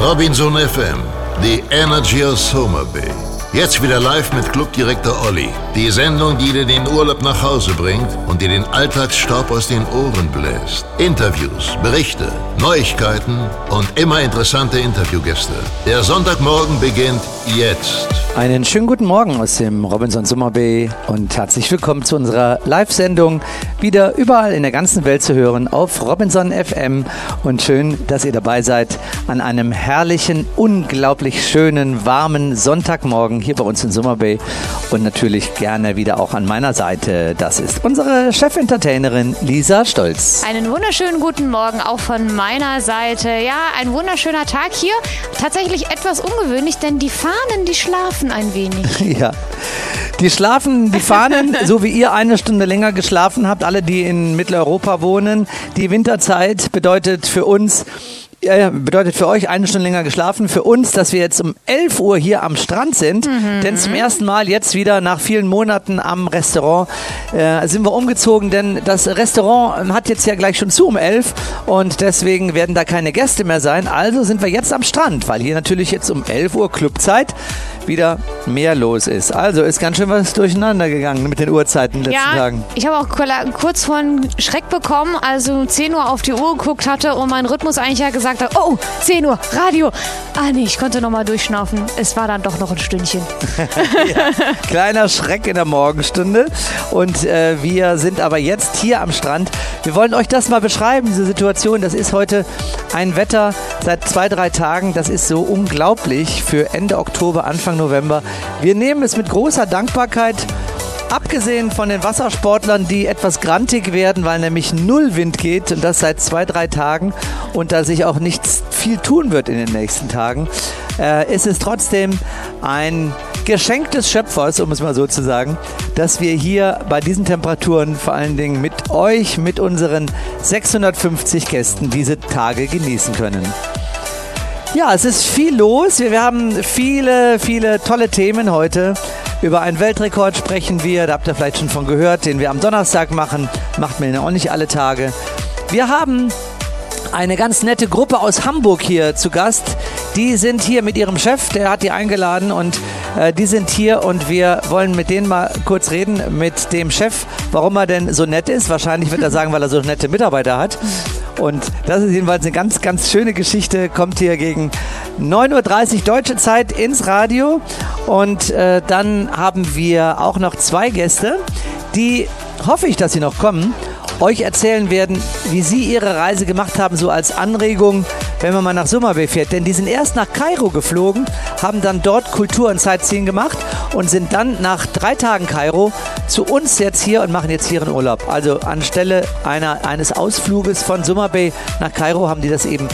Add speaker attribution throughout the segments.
Speaker 1: Robinson FM, the energy of Summer Bay. Jetzt wieder live mit Clubdirektor Olli. Die Sendung, die dir den Urlaub nach Hause bringt und dir den Alltagsstaub aus den Ohren bläst. Interviews, Berichte, Neuigkeiten und immer interessante Interviewgäste. Der Sonntagmorgen beginnt jetzt.
Speaker 2: Einen schönen guten Morgen aus dem Robinson Summer Bay und herzlich willkommen zu unserer Live-Sendung. Wieder überall in der ganzen Welt zu hören auf Robinson FM. Und schön, dass ihr dabei seid an einem herrlichen, unglaublich schönen, warmen Sonntagmorgen hier bei uns in Summer Bay. Und natürlich gerne wieder auch an meiner Seite. Das ist unsere Chefentertainerin Lisa Stolz.
Speaker 3: Einen wunderschönen guten Morgen auch von meiner Seite. Ja, ein wunderschöner Tag hier. Tatsächlich etwas ungewöhnlich, denn die Fahnen, die schlafen ein wenig.
Speaker 2: Ja. Die schlafen, die Fahnen, so wie ihr eine Stunde länger geschlafen habt, alle, die in Mitteleuropa wohnen. Die Winterzeit bedeutet für uns, ja, bedeutet für euch eine Stunde länger geschlafen. Für uns, dass wir jetzt um 11 Uhr hier am Strand sind. Mhm. Denn zum ersten Mal jetzt wieder nach vielen Monaten am Restaurant äh, sind wir umgezogen. Denn das Restaurant hat jetzt ja gleich schon zu um 11 und deswegen werden da keine Gäste mehr sein. Also sind wir jetzt am Strand, weil hier natürlich jetzt um 11 Uhr Clubzeit wieder mehr los ist. Also ist ganz schön was durcheinander gegangen mit den Uhrzeiten in den letzten
Speaker 3: ja,
Speaker 2: Tagen.
Speaker 3: Ich habe auch kurz vor einen Schreck bekommen, als um 10 Uhr auf die Uhr geguckt hatte und mein Rhythmus eigentlich ja gesagt hat, oh, 10 Uhr, Radio. Ah nee, ich konnte nochmal durchschnaufen. Es war dann doch noch ein Stündchen.
Speaker 2: ja, kleiner Schreck in der Morgenstunde. Und äh, wir sind aber jetzt hier am Strand. Wir wollen euch das mal beschreiben, diese Situation. Das ist heute ein Wetter seit zwei, drei Tagen. Das ist so unglaublich für Ende Oktober, Anfang November. Wir nehmen es mit großer Dankbarkeit Abgesehen von den Wassersportlern, die etwas grantig werden, weil nämlich null Wind geht und das seit zwei, drei Tagen und da sich auch nichts viel tun wird in den nächsten Tagen, äh, ist es trotzdem ein Geschenk des Schöpfers, um es mal so zu sagen, dass wir hier bei diesen Temperaturen vor allen Dingen mit euch, mit unseren 650 Gästen diese Tage genießen können. Ja, es ist viel los. Wir haben viele, viele tolle Themen heute. Über einen Weltrekord sprechen wir, da habt ihr vielleicht schon von gehört, den wir am Donnerstag machen. Macht man ja auch nicht alle Tage. Wir haben eine ganz nette Gruppe aus Hamburg hier zu Gast. Die sind hier mit ihrem Chef, der hat die eingeladen und äh, die sind hier und wir wollen mit denen mal kurz reden, mit dem Chef, warum er denn so nett ist. Wahrscheinlich wird er sagen, weil er so nette Mitarbeiter hat. Und das ist jedenfalls eine ganz, ganz schöne Geschichte. Kommt hier gegen 9.30 Uhr deutsche Zeit ins Radio. Und äh, dann haben wir auch noch zwei Gäste, die hoffe ich, dass sie noch kommen euch erzählen werden, wie sie ihre Reise gemacht haben, so als Anregung, wenn man mal nach Summer Bay fährt. Denn die sind erst nach Kairo geflogen, haben dann dort Kultur und Sightseeing gemacht und sind dann nach drei Tagen Kairo zu uns jetzt hier und machen jetzt hier einen Urlaub. Also anstelle einer, eines Ausfluges von Summer Bay nach Kairo haben die das eben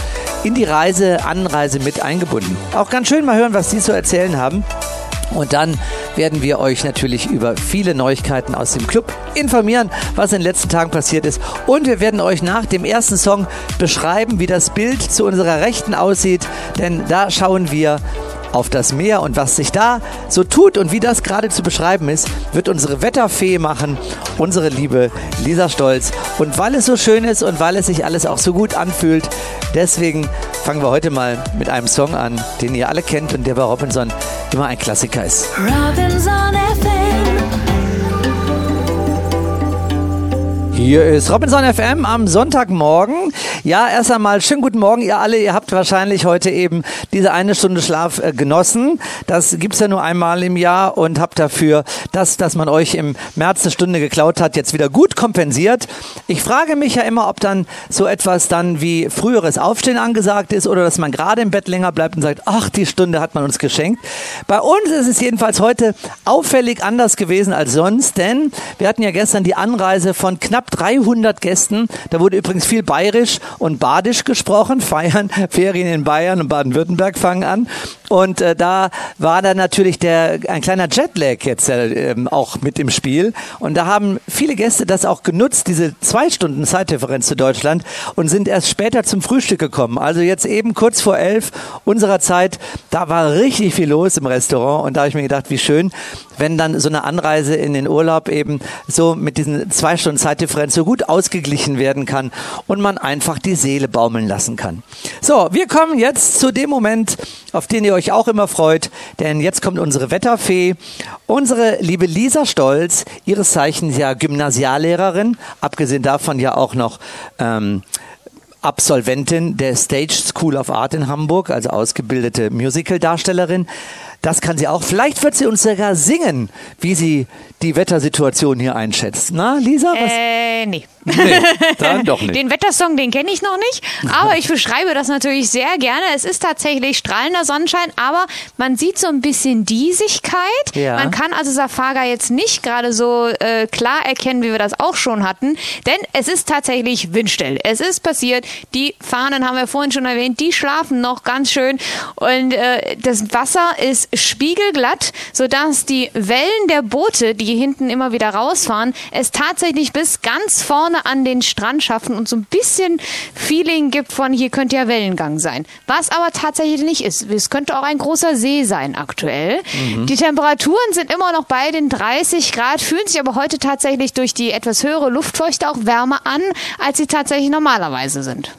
Speaker 2: in die Reise, Anreise mit eingebunden. Auch ganz schön mal hören, was sie zu erzählen haben. Und dann werden wir euch natürlich über viele Neuigkeiten aus dem Club informieren, was in den letzten Tagen passiert ist. Und wir werden euch nach dem ersten Song beschreiben, wie das Bild zu unserer Rechten aussieht. Denn da schauen wir auf das Meer und was sich da so tut und wie das gerade zu beschreiben ist, wird unsere Wetterfee machen, unsere liebe Lisa Stolz. Und weil es so schön ist und weil es sich alles auch so gut anfühlt, deswegen fangen wir heute mal mit einem Song an, den ihr alle kennt und der bei Robinson immer ein Klassiker ist. Robinson FM. Hier ist Robinson FM am Sonntagmorgen. Ja, erst einmal schönen guten Morgen, ihr alle. Ihr habt wahrscheinlich heute eben diese eine Stunde Schlaf äh, genossen. Das gibt's ja nur einmal im Jahr und habt dafür das, dass man euch im März eine Stunde geklaut hat, jetzt wieder gut kompensiert. Ich frage mich ja immer, ob dann so etwas dann wie früheres Aufstehen angesagt ist oder dass man gerade im Bett länger bleibt und sagt, ach, die Stunde hat man uns geschenkt. Bei uns ist es jedenfalls heute auffällig anders gewesen als sonst, denn wir hatten ja gestern die Anreise von knapp knapp 300 Gästen. Da wurde übrigens viel bayerisch und badisch gesprochen. Feiern, Ferien in Bayern und Baden-Württemberg fangen an. Und äh, da war dann natürlich der, ein kleiner Jetlag jetzt äh, auch mit im Spiel. Und da haben viele Gäste das auch genutzt, diese zwei Stunden Zeitdifferenz zu Deutschland und sind erst später zum Frühstück gekommen. Also jetzt eben kurz vor elf unserer Zeit, da war richtig viel los im Restaurant und da habe ich mir gedacht, wie schön, wenn dann so eine Anreise in den Urlaub eben so mit diesen zwei Stunden Zeitdifferenz Kräftedifferenz so gut ausgeglichen werden kann und man einfach die Seele baumeln lassen kann. So, wir kommen jetzt zu dem Moment, auf den ihr euch auch immer freut, denn jetzt kommt unsere Wetterfee, unsere liebe Lisa Stolz, ihres Zeichens ja Gymnasiallehrerin, abgesehen davon ja auch noch ähm, Absolventin der Stage School of Art in Hamburg, also ausgebildete Musicaldarstellerin. Das kann sie auch. Vielleicht wird sie uns sogar singen, wie sie die Wettersituation hier einschätzt. Na, Lisa?
Speaker 3: Was? Äh, nee.
Speaker 2: Nee, dann doch nicht.
Speaker 3: Den Wettersong, den kenne ich noch nicht, aber ich beschreibe das natürlich sehr gerne. Es ist tatsächlich strahlender Sonnenschein, aber man sieht so ein bisschen Diesigkeit.
Speaker 2: Ja.
Speaker 3: Man kann also Safaga jetzt nicht gerade so äh, klar erkennen, wie wir das auch schon hatten, denn es ist tatsächlich windstill. Es ist passiert, die Fahnen haben wir vorhin schon erwähnt, die schlafen noch ganz schön und äh, das Wasser ist spiegelglatt, sodass die Wellen der Boote, die hinten immer wieder rausfahren, es tatsächlich bis ganz vorne an den Strand schaffen und so ein bisschen Feeling gibt von hier könnte ja Wellengang sein. Was aber tatsächlich nicht ist. Es könnte auch ein großer See sein aktuell. Die Temperaturen sind immer noch bei den 30 Grad, fühlen sich aber heute tatsächlich durch die etwas höhere Luftfeuchte auch wärmer an, als sie tatsächlich normalerweise sind.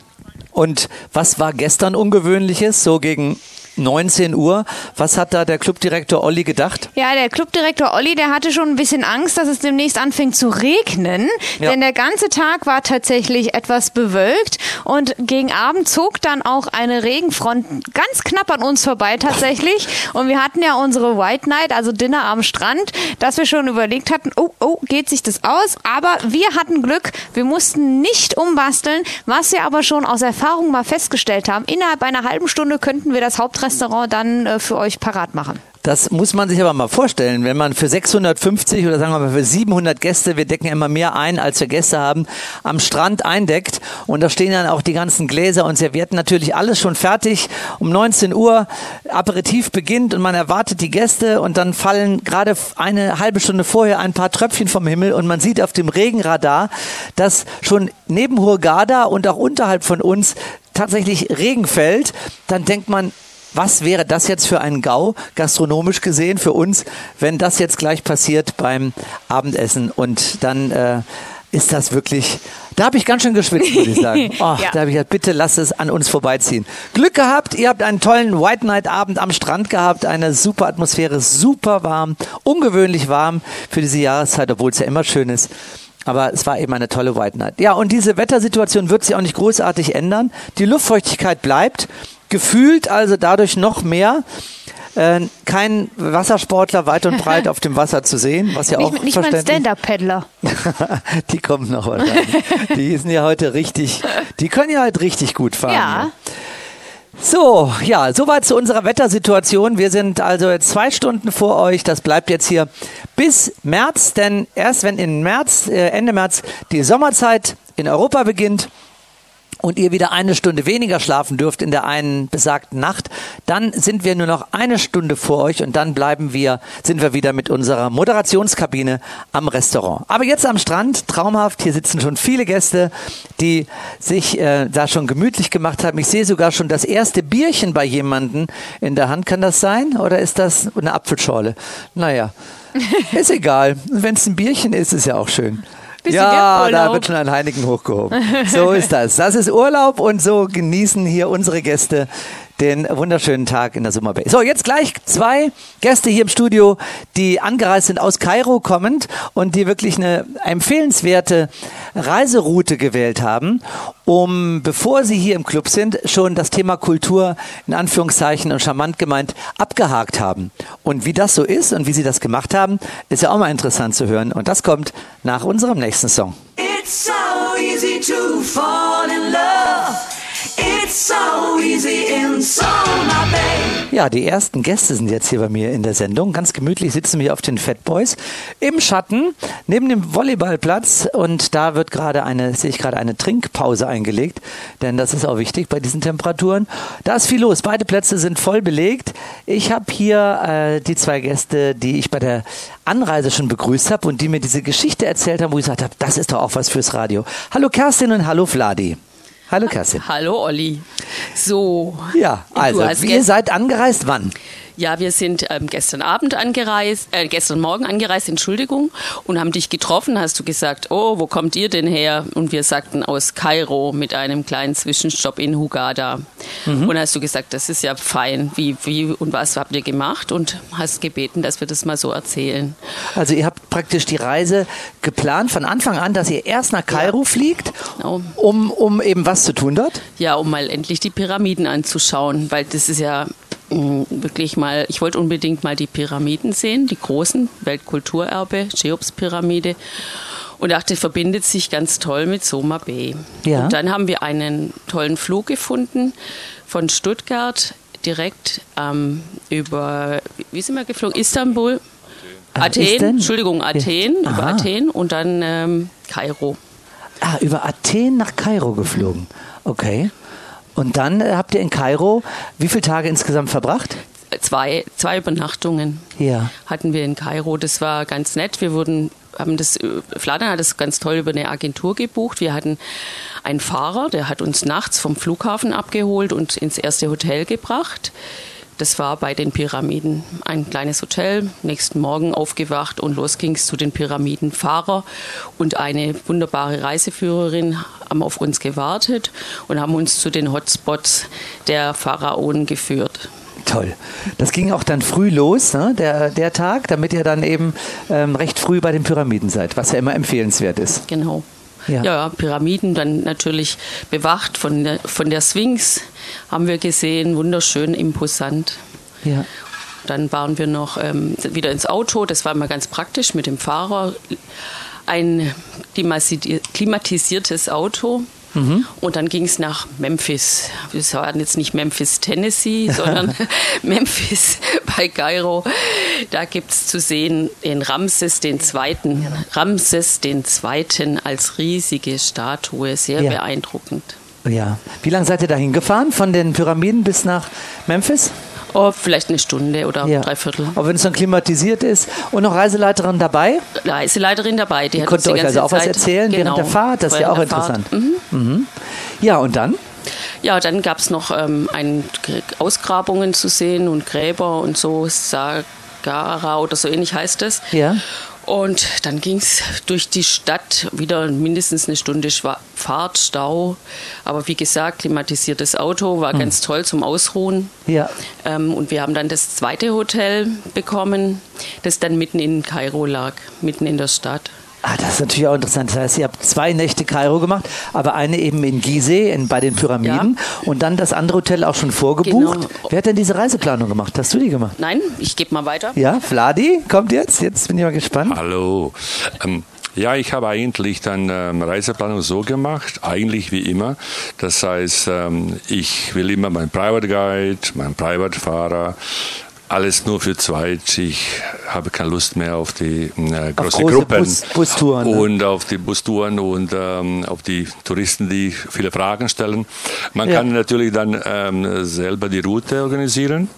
Speaker 2: Und was war gestern Ungewöhnliches, so gegen 19 Uhr? Was hat da der Clubdirektor Olli gedacht?
Speaker 3: Ja, der Clubdirektor Olli, der hatte schon ein bisschen Angst, dass es demnächst anfängt zu regnen,
Speaker 2: Ja.
Speaker 3: denn der ganze Tag war tatsächlich etwas bewölkt und gegen Abend zog dann auch eine Regenfront ganz knapp an uns vorbei tatsächlich und wir hatten ja unsere White Night, also Dinner am Strand, dass wir schon überlegt hatten, oh, oh, geht sich das aus, aber wir hatten Glück, wir mussten nicht umbasteln, was wir aber schon aus Erfahrung mal festgestellt haben, innerhalb einer halben Stunde könnten wir das Hauptrestaurant dann äh, für euch parat machen.
Speaker 2: Das muss man sich aber mal vorstellen, wenn man für 650 oder sagen wir mal für 700 Gäste, wir decken immer mehr ein, als wir Gäste haben, am Strand eindeckt und da stehen dann auch die ganzen Gläser und Servietten natürlich alles schon fertig. Um 19 Uhr Aperitif beginnt und man erwartet die Gäste und dann fallen gerade eine halbe Stunde vorher ein paar Tröpfchen vom Himmel und man sieht auf dem Regenradar, dass schon neben Hurghada und auch unterhalb von uns tatsächlich Regen fällt. Dann denkt man, was wäre das jetzt für ein GAU, gastronomisch gesehen, für uns, wenn das jetzt gleich passiert beim Abendessen? Und dann äh, ist das wirklich. Da habe ich ganz schön geschwitzt, würde ich sagen. Oh,
Speaker 3: Ja.
Speaker 2: Da habe ich gesagt, bitte lasst es an uns vorbeiziehen. Glück gehabt, ihr habt einen tollen White Night Abend am Strand gehabt, eine super Atmosphäre, super warm, ungewöhnlich warm für diese Jahreszeit, obwohl es ja immer schön ist. Aber es war eben eine tolle White Night. Ja, und diese Wettersituation wird sich auch nicht großartig ändern. Die Luftfeuchtigkeit bleibt, gefühlt also dadurch noch mehr. Äh, kein Wassersportler weit und breit auf dem Wasser zu sehen, was ja auch
Speaker 3: Nicht, nicht mal
Speaker 2: verständlich
Speaker 3: Stand-Up-Paddler.
Speaker 2: die kommen noch wahrscheinlich. Die sind ja heute richtig, die können ja halt richtig gut fahren.
Speaker 3: Ja.
Speaker 2: So, ja, soweit zu unserer Wettersituation. Wir sind also jetzt zwei Stunden vor euch. Das bleibt jetzt hier bis März, denn erst wenn in März, äh, Ende März die Sommerzeit in Europa beginnt, und ihr wieder eine Stunde weniger schlafen dürft in der einen besagten Nacht, dann sind wir nur noch eine Stunde vor euch und dann bleiben wir, sind wir wieder mit unserer Moderationskabine am Restaurant. Aber jetzt am Strand, traumhaft, hier sitzen schon viele Gäste, die sich äh, da schon gemütlich gemacht haben. Ich sehe sogar schon das erste Bierchen bei jemandem in der Hand. Kann das sein? Oder ist das eine Apfelschorle? Naja, ist egal. Wenn es ein Bierchen ist, ist ja auch schön.
Speaker 3: Du
Speaker 2: ja, da wird schon ein Heineken hochgehoben. So ist das. Das ist Urlaub und so genießen hier unsere Gäste den wunderschönen Tag in der Summer Bay. So, jetzt gleich zwei Gäste hier im Studio, die angereist sind aus Kairo kommend und die wirklich eine empfehlenswerte Reiseroute gewählt haben, um, bevor sie hier im Club sind, schon das Thema Kultur in Anführungszeichen und charmant gemeint abgehakt haben. Und wie das so ist und wie sie das gemacht haben, ist ja auch mal interessant zu hören. Und das kommt nach unserem nächsten Song.
Speaker 4: It's so easy to fall in love. It's so easy.
Speaker 2: Ja, die ersten Gäste sind jetzt hier bei mir in der Sendung. Ganz gemütlich sitzen wir auf den Fat Boys im Schatten neben dem Volleyballplatz und da wird gerade eine, sehe ich gerade eine Trinkpause eingelegt, denn das ist auch wichtig bei diesen Temperaturen. Da ist viel los. Beide Plätze sind voll belegt. Ich habe hier äh, die zwei Gäste, die ich bei der Anreise schon begrüßt habe und die mir diese Geschichte erzählt haben, wo ich gesagt habe, das ist doch auch was fürs Radio. Hallo Kerstin und hallo Vladi. Hallo Kerstin.
Speaker 5: Hallo Olli. So.
Speaker 2: Ja, also ihr seid angereist wann?
Speaker 5: Ja, wir sind ähm, gestern Abend angereist, äh, gestern Morgen angereist, Entschuldigung, und haben dich getroffen. Hast du gesagt, oh, wo kommt ihr denn her? Und wir sagten aus Kairo mit einem kleinen Zwischenstopp in Hugada. Mhm. Und hast du gesagt, das ist ja fein. Wie, wie und was habt ihr gemacht? Und hast gebeten, dass wir das mal so erzählen.
Speaker 2: Also ihr habt praktisch die Reise geplant von Anfang an, dass ihr erst nach Kairo ja. fliegt, genau. um, um eben was zu tun dort?
Speaker 5: Ja, um mal endlich die Pyramiden anzuschauen, weil das ist ja wirklich mal, ich wollte unbedingt mal die Pyramiden sehen, die großen Weltkulturerbe, Cheops-Pyramide. Und dachte, verbindet sich ganz toll mit Soma Bay. Ja. Und dann haben wir einen tollen Flug gefunden von Stuttgart direkt ähm, über, wie sind wir geflogen? Istanbul, Athen, Athen Entschuldigung, Athen, ja. über Athen und dann ähm, Kairo.
Speaker 2: Ah, über Athen nach Kairo geflogen. Okay. Und dann äh, habt ihr in Kairo wie viele Tage insgesamt verbracht?
Speaker 5: Zwei, zwei Übernachtungen ja. hatten wir in Kairo. Das war ganz nett. Wir wurden, haben das, äh, Fladan hat das ganz toll über eine Agentur gebucht. Wir hatten einen Fahrer, der hat uns nachts vom Flughafen abgeholt und ins erste Hotel gebracht. Das war bei den Pyramiden ein kleines Hotel. Nächsten Morgen aufgewacht und los ging es zu den Pyramidenfahrer. Und eine wunderbare Reiseführerin haben auf uns gewartet und haben uns zu den Hotspots der Pharaonen geführt.
Speaker 2: Toll. Das ging auch dann früh los, ne, der, der Tag, damit ihr dann eben ähm, recht früh bei den Pyramiden seid, was ja immer empfehlenswert ist.
Speaker 5: Genau. Ja. ja, Pyramiden dann natürlich bewacht von der, von der Sphinx haben wir gesehen, wunderschön, imposant. Ja. Dann waren wir noch ähm, wieder ins Auto, das war immer ganz praktisch mit dem Fahrer. Ein klimatisiertes Auto Mhm. Und dann ging es nach Memphis. Wir waren jetzt nicht Memphis, Tennessee, sondern Memphis bei Kairo. Da gibt es zu sehen den Ramses den Zweiten. Ramses den Zweiten als riesige Statue, sehr ja. beeindruckend.
Speaker 2: Ja. Wie lange seid ihr dahin gefahren? Von den Pyramiden bis nach Memphis?
Speaker 5: Oh, vielleicht eine Stunde oder ja. dreiviertel.
Speaker 2: Aber wenn es dann klimatisiert ist und noch Reiseleiterin dabei?
Speaker 5: Reiseleiterin dabei.
Speaker 2: Die, die konnte euch also auch Zeit, was erzählen genau, während der Fahrt. Das ist ja auch interessant. Mhm. Mhm. Ja, und dann?
Speaker 5: Ja, dann gab es noch ähm, ein, Ausgrabungen zu sehen und Gräber und so. Sagara oder so ähnlich heißt es. Ja. Und dann ging es durch die Stadt, wieder mindestens eine Stunde Fahrt, Stau. Aber wie gesagt, klimatisiertes Auto war hm. ganz toll zum Ausruhen. Ja. Ähm, und wir haben dann das zweite Hotel bekommen, das dann mitten in Kairo lag, mitten in der Stadt.
Speaker 2: Ah, das ist natürlich auch interessant. Das heißt, ihr habt zwei Nächte Kairo gemacht, aber eine eben in Gizeh in, bei den Pyramiden ja. und dann das andere Hotel auch schon vorgebucht. Genau. Wer hat denn diese Reiseplanung gemacht? Hast du die gemacht?
Speaker 5: Nein, ich gebe mal weiter.
Speaker 2: Ja, Vladi kommt jetzt. Jetzt bin ich mal gespannt.
Speaker 6: Hallo. Ähm ja, ich habe eigentlich dann ähm, Reiseplanung so gemacht, eigentlich wie immer. Das heißt, ähm, ich will immer meinen Private Guide, meinen Private Fahrer, alles nur für zweit. Ich habe keine Lust mehr auf die äh, große auf Gruppen Bus, Bustouren, ne? und auf die Bustouren und ähm, auf die Touristen, die viele Fragen stellen. Man ja. kann natürlich dann ähm, selber die Route organisieren.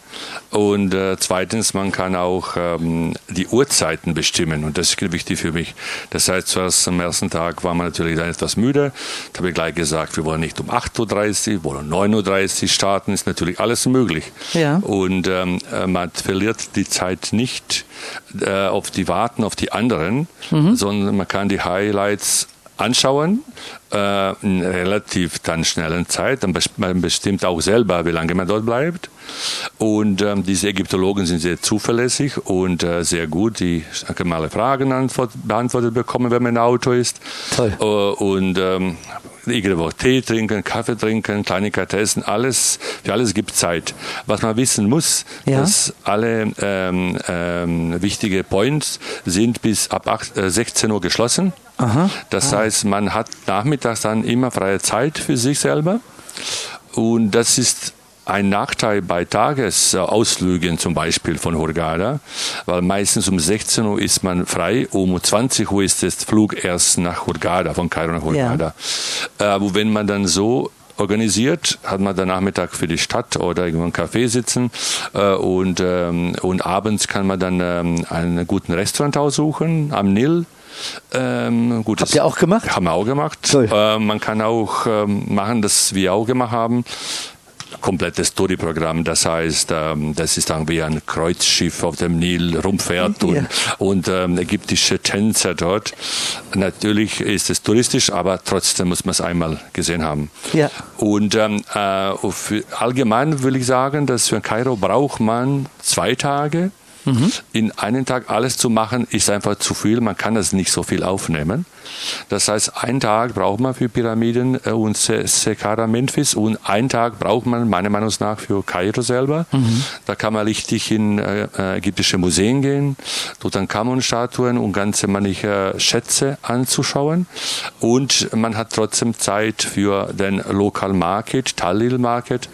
Speaker 6: Und äh, zweitens, man kann auch ähm, die Uhrzeiten bestimmen und das ist wichtig für mich. Das heißt, zuerst am ersten Tag war man natürlich dann etwas müde. Da habe ich gleich gesagt, wir wollen nicht um 8.30 Uhr, wir wollen um 9.30 Uhr starten, ist natürlich alles möglich. Ja. Und ähm, äh, man verliert die Zeit nicht äh, auf die Warten auf die anderen, mhm. sondern man kann die Highlights anschauen, äh, in relativ dann schnellen Zeit. Dann man bestimmt auch selber, wie lange man dort bleibt. Und ähm, diese Ägyptologen sind sehr zuverlässig und äh, sehr gut. Die können alle Fragen antwort, beantwortet bekommen, wenn man im Auto ist. Toll. Äh, und ähm, irgendwo Tee trinken, Kaffee trinken, Kleinigkeiten essen, alles, für alles gibt Zeit. Was man wissen muss, ja. dass alle ähm, ähm, wichtige Points sind bis ab 8, äh, 16 Uhr geschlossen. Aha. Das ah. heißt, man hat nachmittags dann immer freie Zeit für sich selber. Und das ist ein Nachteil bei Tagesausflügen zum Beispiel von Hurghada, weil meistens um 16 Uhr ist man frei, um 20 Uhr ist der Flug erst nach Hurghada, von Kairo nach Hurghada. Ja. Aber wenn man dann so organisiert, hat man dann Nachmittag für die Stadt oder irgendwo im Café sitzen äh, und, ähm, und abends kann man dann ähm, einen guten Restaurant aussuchen am Nil
Speaker 2: ähm, gut, Habt ihr auch gemacht?
Speaker 6: Haben wir auch gemacht. Äh, man kann auch ähm, machen, das wir auch gemacht haben komplettes Touri-Programm. Das heißt, ähm, das ist dann wie ein Kreuzschiff auf dem Nil rumfährt und, ja. und ähm, ägyptische Tänzer dort. Natürlich ist es touristisch, aber trotzdem muss man es einmal gesehen haben. Ja. Und ähm, äh, allgemein will ich sagen, dass für Kairo braucht man zwei Tage. Mhm. In einen Tag alles zu machen, ist einfach zu viel. Man kann das nicht so viel aufnehmen. Das heißt, einen Tag braucht man für Pyramiden äh, und Sekara Memphis und einen Tag braucht man meiner Meinung nach für Kairo selber. Mhm. Da kann man richtig in äh, äh ägyptische Museen gehen, Tutankamon-Statuen und ganze manche Schätze anzuschauen. Und man hat trotzdem Zeit für den Local Market, Talil Market,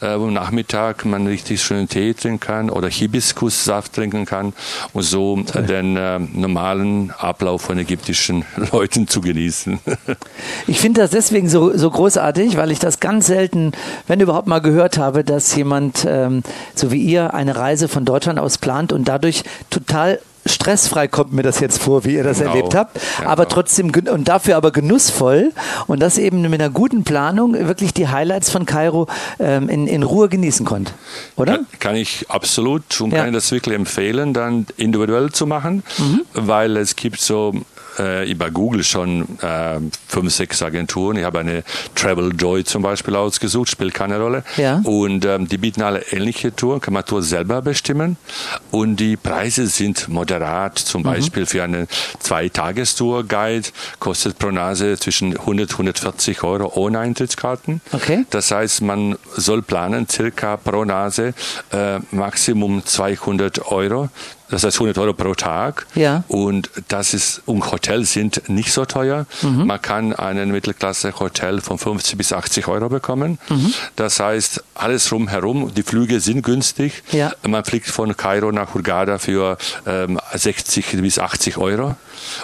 Speaker 6: wo Nachmittag man richtig schönen Tee trinken kann oder Hibiskussaft trinken kann und so den äh, normalen Ablauf von ägyptischen Leuten zu genießen.
Speaker 2: Ich finde das deswegen so, so großartig, weil ich das ganz selten, wenn überhaupt mal gehört habe, dass jemand, ähm, so wie ihr, eine Reise von Deutschland aus plant und dadurch total stressfrei kommt mir das jetzt vor, wie ihr das genau. erlebt habt, ja, aber trotzdem und dafür aber genussvoll und das eben mit einer guten Planung wirklich die Highlights von Kairo ähm, in, in Ruhe genießen konnte, oder?
Speaker 6: Kann, kann ich absolut und ja. kann ich das wirklich empfehlen, dann individuell zu machen, mhm. weil es gibt so äh, über Google schon äh, fünf, sechs Agenturen. Ich habe eine Travel Joy zum Beispiel ausgesucht, spielt keine Rolle. Ja. Und ähm, die bieten alle ähnliche Touren, kann man Tour selber bestimmen. Und die Preise sind moderat. Zum mhm. Beispiel für eine Zwei-Tagestour-Guide kostet pro Nase zwischen 100 140 Euro ohne Eintrittskarten. Okay. Das heißt, man soll planen, circa pro Nase äh, Maximum 200 Euro das heißt 100 Euro pro Tag. Ja. Und das ist, und Hotels sind nicht so teuer. Mhm. Man kann einen Mittelklasse-Hotel von 50 bis 80 Euro bekommen. Mhm. Das heißt, alles rumherum, die Flüge sind günstig. Ja. Man fliegt von Kairo nach Hurghada für ähm, 60 bis 80 Euro.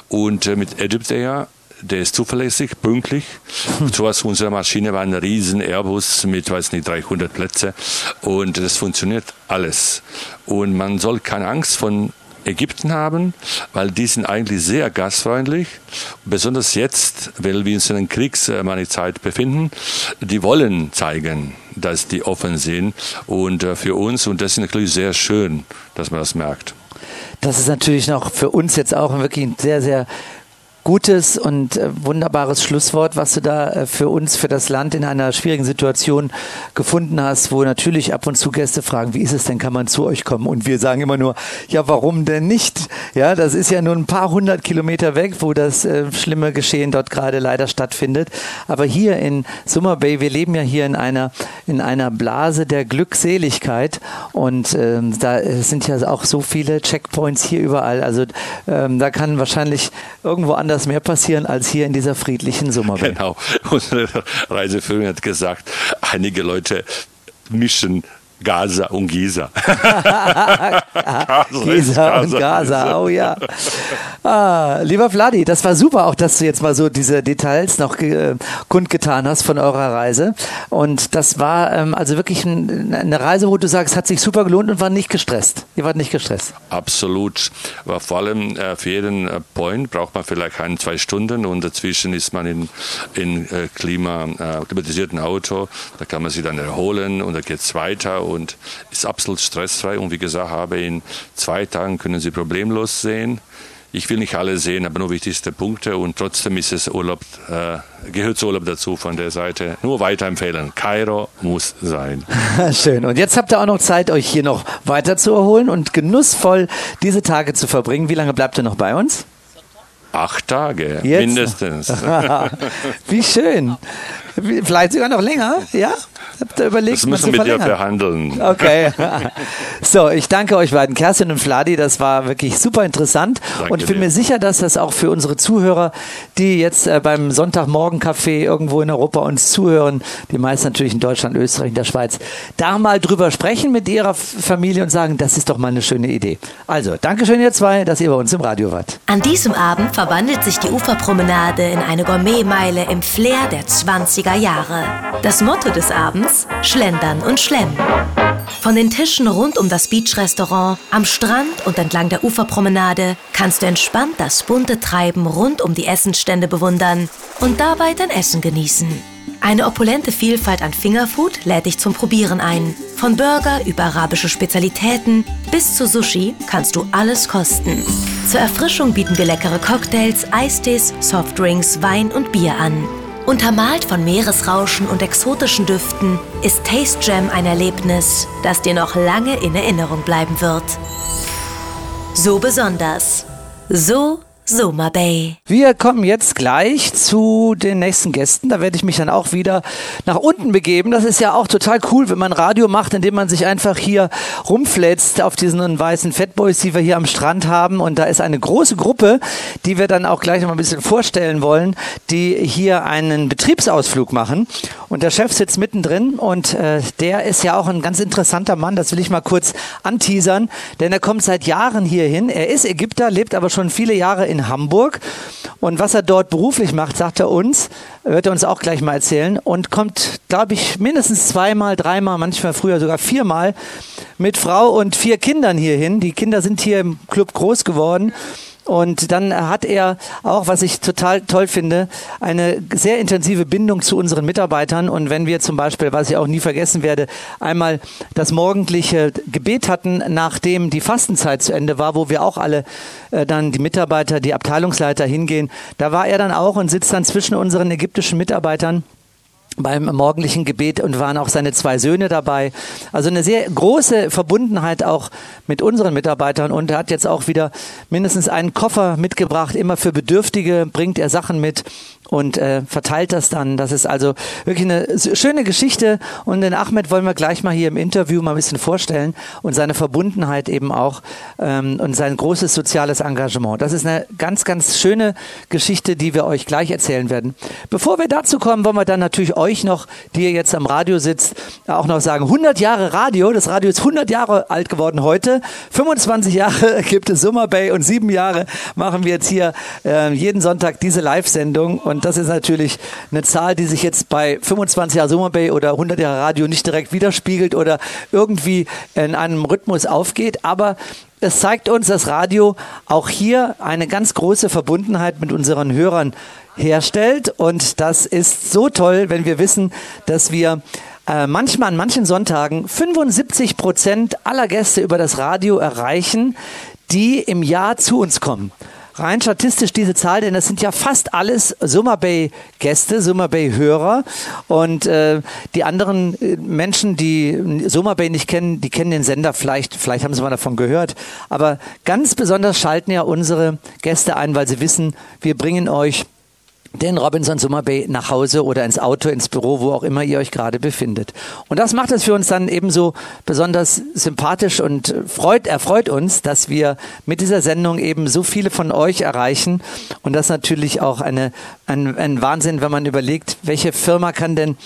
Speaker 6: Und äh, mit Egyptair der ist zuverlässig, pünktlich. So was unsere Maschine war ein riesen Airbus mit, weiß nicht, 300 Plätze und das funktioniert alles. Und man soll keine Angst von Ägypten haben, weil die sind eigentlich sehr gastfreundlich. Besonders jetzt, weil wir uns in einer Kriegsmanizeit befinden, die wollen zeigen, dass die offen sind und äh, für uns und das ist natürlich sehr schön, dass man das merkt.
Speaker 2: Das ist natürlich noch für uns jetzt auch wirklich ein sehr, sehr gutes und äh, wunderbares Schlusswort, was du da äh, für uns, für das Land in einer schwierigen Situation gefunden hast, wo natürlich ab und zu Gäste fragen, wie ist es denn, kann man zu euch kommen? Und wir sagen immer nur, ja, warum denn nicht? Ja, das ist ja nur ein paar hundert Kilometer weg, wo das äh, schlimme Geschehen dort gerade leider stattfindet. Aber hier in Summer Bay, wir leben ja hier in einer, in einer Blase der Glückseligkeit und ähm, da sind ja auch so viele Checkpoints hier überall. Also ähm, da kann wahrscheinlich irgendwo anders anders mehr passieren als hier in dieser friedlichen Sommerwelt.
Speaker 6: Genau. Unsere Reiseführerin hat gesagt, einige Leute mischen Gaza und Giza.
Speaker 2: Giza und Gaza, oh ja. Ah, lieber Vladi, das war super, auch dass du jetzt mal so diese Details noch äh, kundgetan hast von eurer Reise. Und das war ähm, also wirklich ein, eine Reise, wo du sagst, hat sich super gelohnt und war nicht gestresst. Ihr wart nicht gestresst.
Speaker 6: Absolut. Aber vor allem äh, für jeden äh, Point braucht man vielleicht ein, zwei Stunden und dazwischen ist man in, in äh, Klima, äh, klimatisierten Auto. Da kann man sich dann erholen und da geht es weiter und ist absolut stressfrei. Und wie gesagt habe, in zwei Tagen können Sie problemlos sehen. Ich will nicht alle sehen, aber nur wichtigste Punkte und trotzdem ist es Urlaub, äh, gehört zu Urlaub dazu von der Seite. Nur weiterempfehlen. Kairo muss sein.
Speaker 2: Schön. Und jetzt habt ihr auch noch Zeit, euch hier noch weiter zu erholen und genussvoll diese Tage zu verbringen. Wie lange bleibt ihr noch bei uns?
Speaker 6: Acht Tage, Jetzt? mindestens.
Speaker 2: Wie schön. Vielleicht sogar noch länger, ja? Habt ihr überlegt,
Speaker 6: das müssen wir mit dir verhandeln.
Speaker 2: Okay. So, ich danke euch beiden, Kerstin und Fladi. Das war wirklich super interessant. Danke und ich bin dir. mir sicher, dass das auch für unsere Zuhörer, die jetzt äh, beim Sonntagmorgen-Café irgendwo in Europa uns zuhören, die meisten natürlich in Deutschland, Österreich, in der Schweiz, da mal drüber sprechen mit ihrer Familie und sagen, das ist doch mal eine schöne Idee. Also, danke schön ihr zwei, dass ihr bei uns im Radio wart.
Speaker 7: An diesem Abend verwandelt sich die Uferpromenade in eine Gourmetmeile im Flair der 20er Jahre. Das Motto des Abends Abends Schlendern und Schlemmen. Von den Tischen rund um das Beach-Restaurant, am Strand und entlang der Uferpromenade kannst du entspannt das bunte Treiben rund um die Essensstände bewundern und dabei dein Essen genießen. Eine opulente Vielfalt an Fingerfood lädt dich zum Probieren ein. Von Burger über arabische Spezialitäten bis zu Sushi kannst du alles kosten. Zur Erfrischung bieten wir leckere Cocktails, Eistees, Softdrinks, Wein und Bier an. Untermalt von Meeresrauschen und exotischen Düften ist Taste Jam ein Erlebnis, das dir noch lange in Erinnerung bleiben wird. So besonders. So Soma Bay.
Speaker 2: Wir kommen jetzt gleich zu den nächsten Gästen. Da werde ich mich dann auch wieder nach unten begeben. Das ist ja auch total cool, wenn man Radio macht, indem man sich einfach hier rumflätzt auf diesen weißen Fatboys, die wir hier am Strand haben. Und da ist eine große Gruppe, die wir dann auch gleich noch mal ein bisschen vorstellen wollen, die hier einen Betriebsausflug machen. Und der Chef sitzt mittendrin und äh, der ist ja auch ein ganz interessanter Mann. Das will ich mal kurz anteasern, denn er kommt seit Jahren hierhin. Er ist Ägypter, lebt aber schon viele Jahre in Hamburg. Und was er dort beruflich macht, sagt er uns, wird er uns auch gleich mal erzählen und kommt, glaube ich, mindestens zweimal, dreimal, manchmal früher sogar viermal mit Frau und vier Kindern hierhin. Die Kinder sind hier im Club groß geworden. Und dann hat er auch, was ich total toll finde, eine sehr intensive Bindung zu unseren Mitarbeitern. Und wenn wir zum Beispiel, was ich auch nie vergessen werde, einmal das morgendliche Gebet hatten, nachdem die Fastenzeit zu Ende war, wo wir auch alle äh, dann die Mitarbeiter, die Abteilungsleiter hingehen, da war er dann auch und sitzt dann zwischen unseren ägyptischen Mitarbeitern beim morgendlichen Gebet und waren auch seine zwei Söhne dabei. Also eine sehr große Verbundenheit auch mit unseren Mitarbeitern und er hat jetzt auch wieder mindestens einen Koffer mitgebracht. Immer für Bedürftige bringt er Sachen mit und äh, verteilt das dann. Das ist also wirklich eine schöne Geschichte und den Ahmed wollen wir gleich mal hier im Interview mal ein bisschen vorstellen und seine Verbundenheit eben auch ähm, und sein großes soziales Engagement. Das ist eine ganz, ganz schöne Geschichte, die wir euch gleich erzählen werden. Bevor wir dazu kommen, wollen wir dann natürlich euch noch, die ihr jetzt am Radio sitzt, auch noch sagen, 100 Jahre Radio, das Radio ist 100 Jahre alt geworden heute, 25 Jahre gibt es Summer Bay und sieben Jahre machen wir jetzt hier äh, jeden Sonntag diese Live-Sendung und und das ist natürlich eine Zahl, die sich jetzt bei 25 Jahre Summer Bay oder 100 Jahre Radio nicht direkt widerspiegelt oder irgendwie in einem Rhythmus aufgeht. Aber es zeigt uns, dass Radio auch hier eine ganz große Verbundenheit mit unseren Hörern herstellt. Und das ist so toll, wenn wir wissen, dass wir äh, manchmal an manchen Sonntagen 75 Prozent aller Gäste über das Radio erreichen, die im Jahr zu uns kommen rein statistisch diese Zahl, denn das sind ja fast alles Summer Bay Gäste, Summer Bay Hörer. Und äh, die anderen äh, Menschen, die Summer Bay nicht kennen, die kennen den Sender vielleicht, vielleicht haben sie mal davon gehört, aber ganz besonders schalten ja unsere Gäste ein, weil sie wissen, wir bringen euch den Robinson Summer Bay nach Hause oder ins Auto, ins Büro, wo auch immer ihr euch gerade befindet. Und das macht es für uns dann ebenso besonders sympathisch und freut, erfreut uns, dass wir mit dieser Sendung eben so viele von euch erreichen. Und das natürlich auch eine, ein, ein Wahnsinn, wenn man überlegt, welche Firma kann denn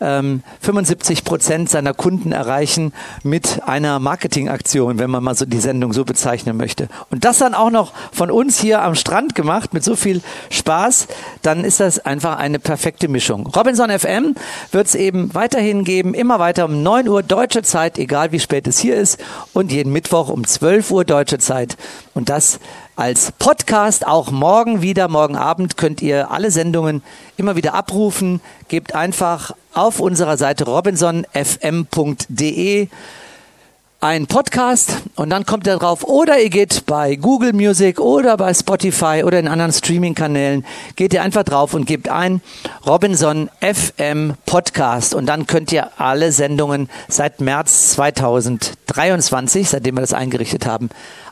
Speaker 2: ähm, 75 Prozent seiner Kunden erreichen mit einer Marketingaktion, wenn man mal so die Sendung so bezeichnen möchte. Und das dann auch noch von uns hier am Strand gemacht mit so viel Spaß, dann ist das einfach eine perfekte Mischung. Robinson FM wird es eben weiterhin geben, immer weiter um 9 Uhr deutsche Zeit, egal wie spät es hier ist, und jeden Mittwoch um 12 Uhr deutsche Zeit. Und das als Podcast auch morgen wieder. Morgen Abend könnt ihr alle Sendungen immer wieder abrufen. Gebt einfach auf unserer Seite robinsonfm.de ein Podcast und dann kommt er drauf. Oder ihr geht bei Google Music oder bei Spotify oder in anderen Streaming-Kanälen, geht ihr einfach drauf und gebt ein Robinson FM Podcast und dann könnt ihr alle Sendungen seit März 2023, seitdem wir das eingerichtet haben,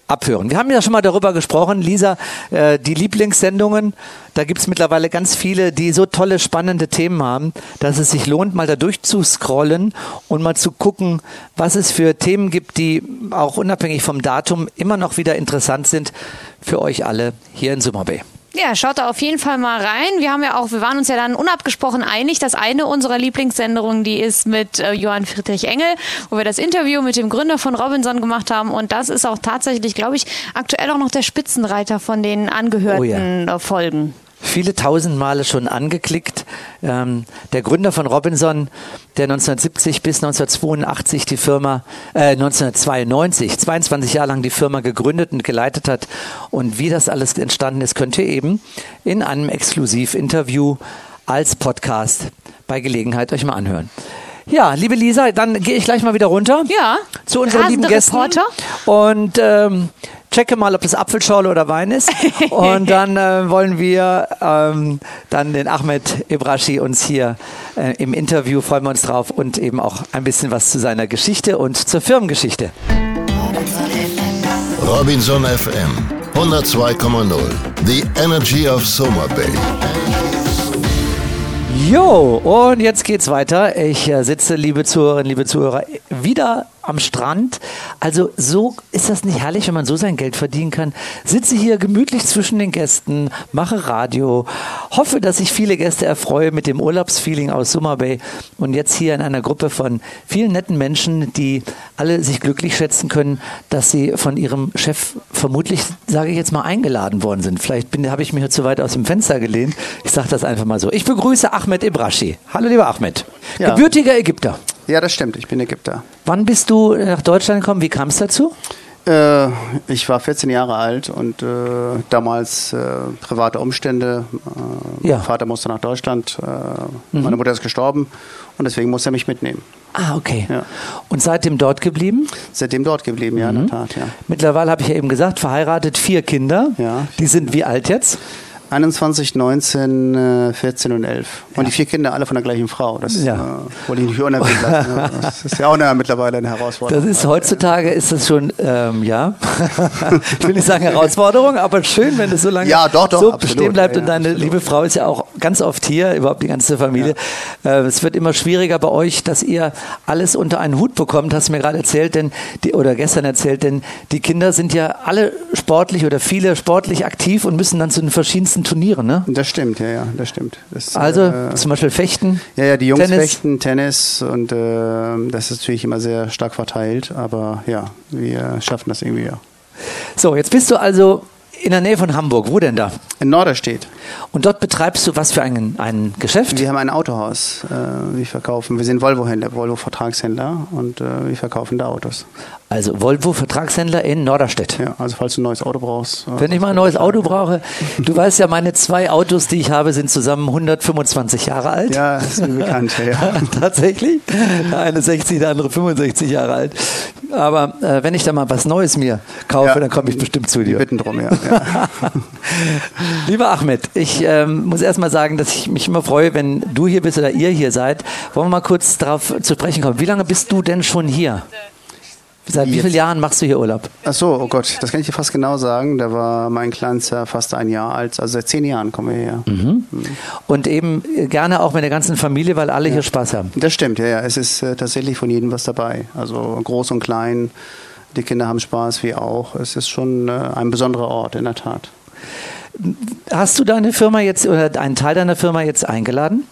Speaker 2: abhören. Wir haben ja schon mal darüber gesprochen, Lisa, äh, die Lieblingssendungen. Da gibt es mittlerweile ganz viele, die so tolle, spannende Themen haben, dass es sich lohnt, mal da durchzuscrollen und mal zu gucken, was es für Themen gibt, die auch unabhängig vom Datum immer noch wieder interessant sind für euch alle hier in Summer Bay.
Speaker 3: Ja, schaut da auf jeden Fall mal rein. Wir haben ja auch, wir waren uns ja dann unabgesprochen einig, dass eine unserer Lieblingssendungen, die ist mit äh, Johann Friedrich Engel, wo wir das Interview mit dem Gründer von Robinson gemacht haben. Und das ist auch tatsächlich, glaube ich, aktuell auch noch der Spitzenreiter von den angehörten oh ja. Äh, Folgen
Speaker 2: viele tausend Male schon angeklickt. Ähm, der Gründer von Robinson, der 1970 bis 1982 die Firma, äh, 1992, 22 Jahre lang die Firma gegründet und geleitet hat. Und wie das alles entstanden ist, könnt ihr eben in einem Exklusivinterview als Podcast bei Gelegenheit euch mal anhören. Ja, liebe Lisa, dann gehe ich gleich mal wieder runter.
Speaker 3: Ja.
Speaker 2: Zu unseren lieben Gästen.
Speaker 3: Reporter.
Speaker 2: Und ähm, checke mal, ob das Apfelschorle oder Wein ist. Und dann äh, wollen wir ähm, dann den Ahmed Ibrashi uns hier äh, im Interview, freuen wir uns drauf, und eben auch ein bisschen was zu seiner Geschichte und zur Firmengeschichte.
Speaker 1: Robinson FM 102,0. The Energy of Soma Bay.
Speaker 2: Jo, und jetzt geht's weiter. Ich äh, sitze, liebe Zuhörerinnen, liebe Zuhörer, wieder am Strand. Also so ist das nicht herrlich, wenn man so sein Geld verdienen kann. Sitze hier gemütlich zwischen den Gästen, mache Radio, hoffe, dass ich viele Gäste erfreue mit dem Urlaubsfeeling aus Summer Bay und jetzt hier in einer Gruppe von vielen netten Menschen, die alle sich glücklich schätzen können, dass sie von ihrem Chef vermutlich, sage ich jetzt mal, eingeladen worden sind. Vielleicht habe ich mich hier zu weit aus dem Fenster gelehnt. Ich sage das einfach mal so. Ich begrüße Ahmed Ibrashi. Hallo, lieber Ahmed.
Speaker 8: Ja.
Speaker 2: Gebürtiger Ägypter.
Speaker 8: Ja, das stimmt. Ich bin Ägypter.
Speaker 2: Wann bist du nach Deutschland gekommen? Wie kam es dazu?
Speaker 8: Äh, ich war 14 Jahre alt und äh, damals äh, private Umstände. Äh,
Speaker 2: Ja.
Speaker 8: Mein Vater musste nach Deutschland. Äh, Meine Mutter ist gestorben und deswegen musste er mich mitnehmen.
Speaker 2: Ah, okay.
Speaker 8: Ja.
Speaker 2: Und seitdem dort geblieben?
Speaker 8: Seitdem dort geblieben, ja, in der Tat, ja.
Speaker 2: Mittlerweile habe ich ja eben gesagt, verheiratet, vier Kinder.
Speaker 8: Ja.
Speaker 2: Die sind wie alt jetzt?
Speaker 8: 21, 19, äh, 14 und 11. Und die vier Kinder alle von der gleichen Frau. Das
Speaker 2: Ja.
Speaker 8: äh, wollte ich nicht unerwähnt lassen. ne? Das ist ja auch eine, mittlerweile eine Herausforderung.
Speaker 2: Das ist heutzutage ist das schon, ähm, ja, ich will nicht sagen Herausforderung, aber schön, wenn es so lange
Speaker 8: Ja, doch, doch,
Speaker 2: so
Speaker 8: absolut.
Speaker 2: bestehen bleibt.
Speaker 8: Ja,
Speaker 2: und
Speaker 8: ja,
Speaker 2: deine
Speaker 8: absolut.
Speaker 2: liebe Frau ist ja auch ganz oft hier, überhaupt die ganze Familie. Äh, es wird immer schwieriger bei euch, dass ihr alles unter einen Hut bekommt, hast du mir gerade erzählt, denn die, oder gestern erzählt, denn die Kinder sind ja alle sportlich oder viele sportlich aktiv und müssen dann zu den verschiedensten Turnieren, ne?
Speaker 8: Das stimmt, ja, ja, das stimmt. Das,
Speaker 2: Also
Speaker 8: äh,
Speaker 2: zum Beispiel Fechten.
Speaker 8: Ja, ja, die Jungs
Speaker 2: Tennis.
Speaker 8: fechten Tennis und äh, das ist natürlich immer sehr stark verteilt, aber ja, wir schaffen das irgendwie ja.
Speaker 2: So, jetzt bist du also in der Nähe von Hamburg. Wo denn da?
Speaker 8: In Norderstedt.
Speaker 2: Und dort betreibst du was für ein, ein Geschäft?
Speaker 8: Wir haben ein Autohaus. Äh, wir verkaufen, wir sind Volvo-Händler, Volvo-Vertragshändler und äh, wir verkaufen da Autos.
Speaker 2: Also Volvo Vertragshändler in Norderstedt.
Speaker 8: Ja, also falls du ein neues Auto brauchst. äh,
Speaker 2: Wenn ich mal ein neues Auto brauche, du weißt ja, meine zwei Autos, die ich habe, sind zusammen 125 Jahre alt.
Speaker 8: Ja, das ist mir bekannt, ja.
Speaker 2: Tatsächlich. Der eine 60, der andere 65 Jahre alt. Aber äh, wenn ich da mal was Neues mir kaufe,
Speaker 8: Ja.
Speaker 2: dann komme ich bestimmt zu dir.
Speaker 8: bitten drum, ja. ja.
Speaker 2: Lieber Ahmed, ich ähm, muss erst mal sagen, dass ich mich immer freue, wenn du hier bist oder ihr hier seid. Wollen wir mal kurz darauf zu sprechen kommen. Wie lange bist du denn schon hier? Seit wie vielen Jahren machst du hier Urlaub?
Speaker 8: Ach so, oh Gott, das kann ich dir fast genau sagen. Da war mein Kleinster fast ein Jahr alt. Also seit zehn Jahren kommen wir her.
Speaker 2: Und eben gerne auch mit der ganzen Familie, weil alle hier Spaß haben.
Speaker 8: Das stimmt, ja, ja. Es ist äh, tatsächlich von jedem was dabei. Also groß und klein. Die Kinder haben Spaß, wir auch. Es ist schon äh, ein besonderer Ort, in der Tat.
Speaker 2: Hast du deine Firma jetzt oder einen Teil deiner Firma jetzt eingeladen?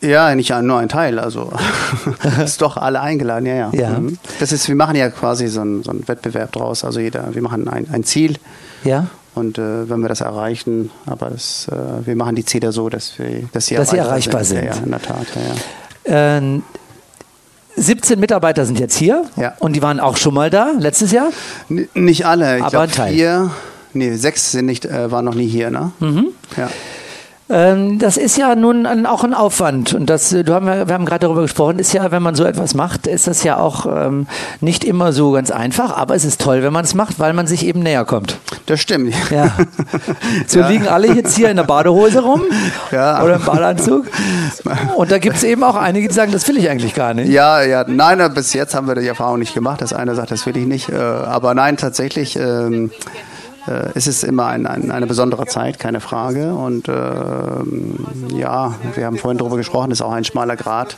Speaker 8: Ja, nicht nur ein Teil, also ist doch alle eingeladen, ja, ja.
Speaker 2: Ja.
Speaker 8: Mhm. Das ist, wir machen ja quasi so einen, so einen Wettbewerb draus. Also jeder, wir machen ein, ein Ziel
Speaker 2: Ja.
Speaker 8: und äh, wenn wir das erreichen, aber das, äh, wir machen die Ziele so, dass wir, dass sie,
Speaker 2: Dass sie erreichbar sind.
Speaker 8: Ja, ja, in der Tat, ja, ja.
Speaker 2: Ähm, 17 Mitarbeiter sind jetzt hier
Speaker 8: Ja.
Speaker 2: und die waren auch schon mal da letztes Jahr.
Speaker 8: N nicht alle, ich
Speaker 2: Aber
Speaker 8: glaub,
Speaker 2: ein Teil.
Speaker 8: vier, nee, sechs sind nicht, äh, waren noch nie hier, ne?
Speaker 2: Mhm.
Speaker 8: Ja.
Speaker 2: Ähm, das ist ja nun auch ein Aufwand und das, äh, du haben, ja- wir haben gerade darüber gesprochen, ist ja, wenn man so etwas macht, ist das ja auch ähm, nicht immer so ganz einfach, aber es ist toll, wenn man es macht, weil man sich eben näher kommt.
Speaker 8: Das stimmt.
Speaker 2: Ja. So liegen alle jetzt hier in der Badehose rum
Speaker 8: Ja.
Speaker 2: oder im Badeanzug und da gibt es eben auch einige, die sagen, das will ich eigentlich gar nicht.
Speaker 8: Ja, ja, nein, bis jetzt haben wir die Erfahrung nicht gemacht, dass einer sagt, das will ich nicht. Äh, aber nein, tatsächlich ähm, äh, ist es immer ein, ein, eine besondere Zeit, keine Frage. Und ähm, ja, wir haben vorhin darüber gesprochen, es ist auch ein schmaler Grad,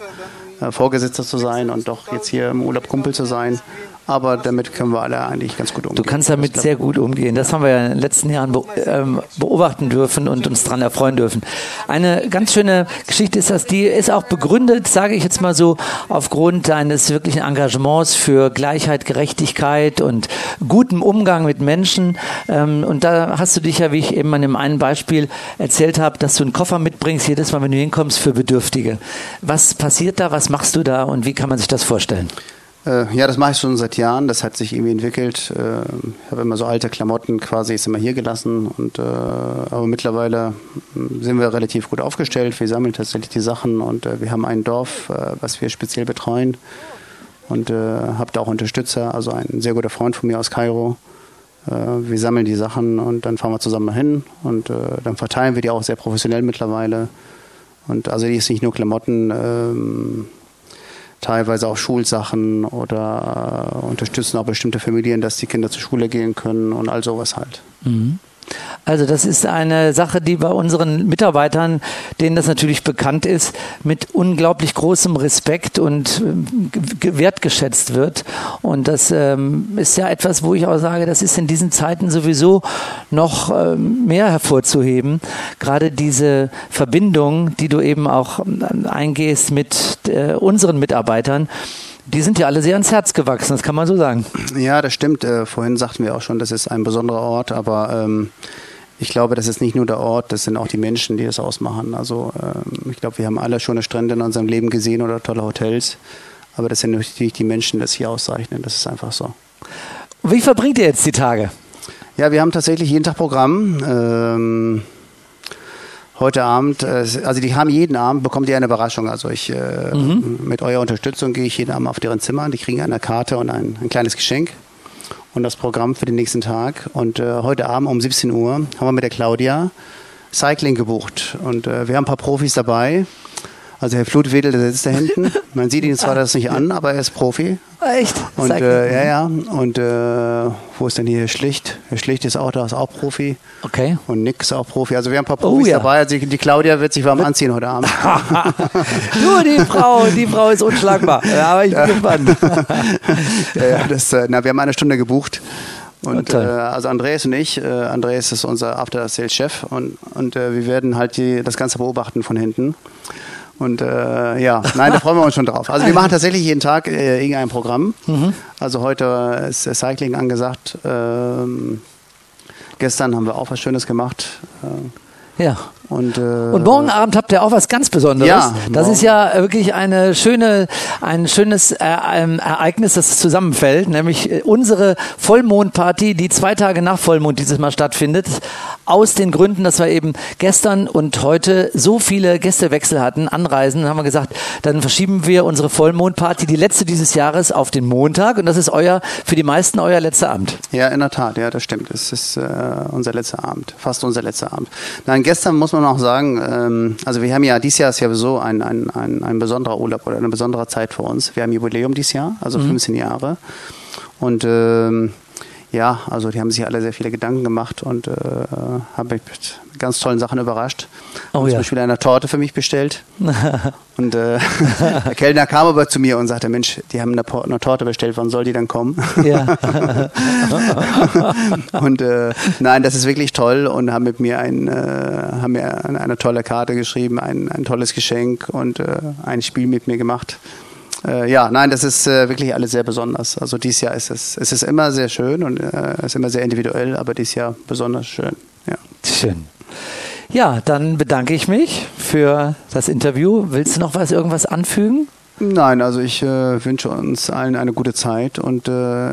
Speaker 8: äh, Vorgesetzter zu sein und doch jetzt hier im Urlaub Kumpel zu sein. Aber damit können wir alle eigentlich ganz gut umgehen.
Speaker 2: Du kannst damit sehr gut umgehen. Das haben wir ja in den letzten Jahren ähm, beobachten dürfen und uns daran erfreuen dürfen. Eine ganz schöne Geschichte ist das, die ist auch begründet, sage ich jetzt mal so, aufgrund deines wirklichen Engagements für Gleichheit, Gerechtigkeit und gutem Umgang mit Menschen. Ähm, und da hast du dich ja, wie ich eben an dem einen Beispiel erzählt habe, dass du einen Koffer mitbringst, jedes Mal, wenn du hinkommst, für Bedürftige. Was passiert da? Was machst du da? Und wie kann man sich das vorstellen?
Speaker 8: Äh, ja, das mache ich schon seit Jahren. Das hat sich irgendwie entwickelt. Äh, ich habe immer so alte Klamotten quasi jetzt immer hier gelassen. Und, äh, aber mittlerweile hm, sind wir relativ gut aufgestellt. Wir sammeln tatsächlich die Sachen und äh, wir haben ein Dorf, äh, was wir speziell betreuen. Und äh, habe da auch Unterstützer, also ein sehr guter Freund von mir aus Kairo. wir sammeln die Sachen und dann fahren wir zusammen hin und dann verteilen wir die auch sehr professionell mittlerweile. Und also die ist nicht nur Klamotten, ähm, teilweise auch Schulsachen oder äh, unterstützen auch bestimmte Familien, dass die Kinder zur Schule gehen können und all sowas halt.
Speaker 2: Mhm. Also das ist eine Sache, die bei unseren Mitarbeitern, denen das natürlich bekannt ist, mit unglaublich großem Respekt und äh, wertgeschätzt wird. Und das ähm, ist ja etwas, wo ich auch sage, das ist in diesen Zeiten sowieso noch ähm, mehr hervorzuheben. Gerade diese Verbindung, die du eben auch ähm, eingehst mit äh, unseren Mitarbeitern. Die sind ja alle sehr ans Herz gewachsen, das kann man so sagen.
Speaker 8: Ja, das stimmt. Äh, vorhin sagten wir auch schon, das ist ein besonderer Ort, aber ähm, ich glaube, das ist nicht nur der Ort, das sind auch die Menschen, die das ausmachen. Also ähm, ich glaube, wir haben alle schöne Strände in unserem Leben gesehen oder tolle Hotels. Aber das sind natürlich die Menschen, die das hier auszeichnen. Das ist einfach so.
Speaker 2: Wie verbringt ihr jetzt die Tage?
Speaker 8: Ja, wir haben tatsächlich jeden Tag Programm. Ähm, heute Abend, äh, also die haben jeden Abend, bekommt ihr eine Überraschung. Also ich, äh, mhm. mit eurer Unterstützung gehe ich jeden Abend auf deren Zimmer. Die kriegen eine Karte und ein, ein kleines Geschenk und das Programm für den nächsten Tag. Und äh, heute Abend um 17 Uhr haben wir mit der Claudia Cycling gebucht. Und äh, wir haben ein paar Profis dabei. Also Herr Flutwedel, der sitzt da hinten. Man sieht ihn zwar das nicht an, aber er ist Profi.
Speaker 2: Echt?
Speaker 8: Und äh, ja, ja. Und äh, wo ist denn hier Schlicht? Herr Schlicht ist auch da, ist auch Profi.
Speaker 2: Okay.
Speaker 8: Und Nick ist auch Profi. Also wir haben ein paar oh Profis oh, ja. dabei. Also die Claudia wird sich warm anziehen heute Abend.
Speaker 2: Nur die Frau, die Frau ist unschlagbar. Ja, aber ich bin gespannt.
Speaker 8: ja, das, äh, na, wir haben eine Stunde gebucht. Und äh, also Andreas und ich, äh, Andreas ist unser After Sales Chef und, und äh, wir werden halt die, das Ganze beobachten von hinten. Und äh, ja, nein, da freuen wir uns schon drauf. Also wir machen tatsächlich jeden Tag äh, irgendein Programm. Mhm. Also heute ist Cycling angesagt. Ähm, gestern haben wir auch was Schönes gemacht.
Speaker 2: Äh, ja. Und, äh, und morgen Abend habt ihr auch was ganz Besonderes. Ja, das ist ja wirklich eine schöne, ein schönes äh, Ereignis, das zusammenfällt, nämlich äh, unsere Vollmondparty, die zwei Tage nach Vollmond dieses Mal stattfindet. Aus den Gründen, dass wir eben gestern und heute so viele Gästewechsel hatten, Anreisen, haben wir gesagt, dann verschieben wir unsere Vollmondparty, die letzte dieses Jahres, auf den Montag. Und das ist euer, für die meisten euer letzter Abend.
Speaker 8: Ja, in der Tat, ja, das stimmt. Es ist äh, unser letzter Abend, fast unser letzter Abend. Nein, gestern muss man man auch sagen, ähm, also wir haben ja, dieses Jahr ist ja sowieso ein, ein, ein, ein besonderer Urlaub oder eine besondere Zeit für uns. Wir haben Jubiläum dieses Jahr, also mhm. 15 Jahre. Und ähm, ja, also die haben sich alle sehr viele Gedanken gemacht und äh, haben mich mit ganz tollen Sachen überrascht. Oh, ja. Zum Beispiel eine Torte für mich bestellt. und äh, der Kellner kam aber zu mir und sagte, Mensch, die haben eine, eine Torte bestellt, wann soll die dann kommen? Ja. und äh, nein, das ist wirklich toll und haben mit mir, ein, äh, haben mir eine, tolle Karte geschrieben, ein, ein tolles Geschenk und äh, ein Spiel mit mir gemacht. Äh, ja, nein, das ist äh, wirklich alles sehr besonders. Also dieses Jahr ist es, es ist immer sehr schön und äh, es ist immer sehr individuell, aber dieses Jahr besonders schön. Ja.
Speaker 2: Schön. Ja, dann bedanke ich mich für das Interview. Willst du noch was, irgendwas anfügen?
Speaker 8: Nein, also ich äh, wünsche uns allen eine gute Zeit und äh,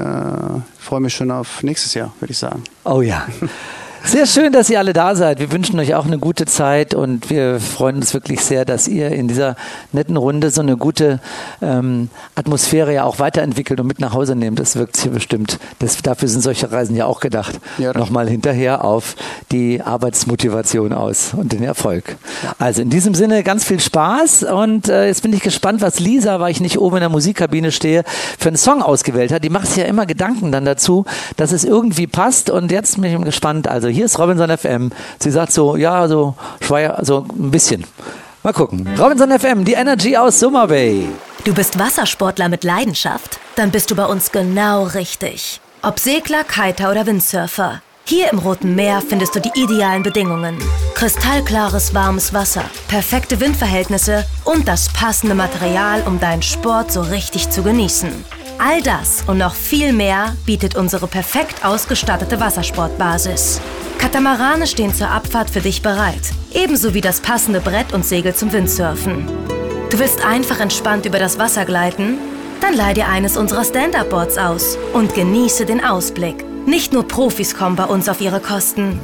Speaker 8: freue mich schon auf nächstes Jahr, würde ich sagen.
Speaker 2: Oh ja. Sehr schön, dass ihr alle da seid. Wir wünschen euch auch eine gute Zeit und wir freuen uns wirklich sehr, dass ihr in dieser netten Runde so eine gute ähm, Atmosphäre ja auch weiterentwickelt und mit nach Hause nehmt. Das wirkt hier bestimmt. Das, dafür sind solche Reisen ja auch gedacht. Ja, Nochmal hinterher auf die Arbeitsmotivation aus und den Erfolg. Also in diesem Sinne ganz viel Spaß und äh, jetzt bin ich gespannt, was Lisa, weil ich nicht oben in der Musikkabine stehe, für einen Song ausgewählt hat. Die macht sich ja immer Gedanken dann dazu, dass es irgendwie passt und jetzt bin ich gespannt. Also hier ist Robinson FM. Sie sagt so, ja, so schwer, so ein bisschen. Mal gucken. Robinson FM, die Energy aus Summer Bay.
Speaker 7: Du bist Wassersportler mit Leidenschaft? Dann bist du bei uns genau richtig. Ob Segler, Kiter oder Windsurfer. Hier im Roten Meer findest du die idealen Bedingungen. Kristallklares, warmes Wasser, perfekte Windverhältnisse und das passende Material, um deinen Sport so richtig zu genießen. All das und noch viel mehr bietet unsere perfekt ausgestattete Wassersportbasis. Katamarane stehen zur Abfahrt für dich bereit, ebenso wie das passende Brett und Segel zum Windsurfen. Du willst einfach entspannt über das Wasser gleiten? Dann leih dir eines unserer Stand-Up-Boards aus und genieße den Ausblick. Nicht nur Profis kommen bei uns auf ihre Kosten.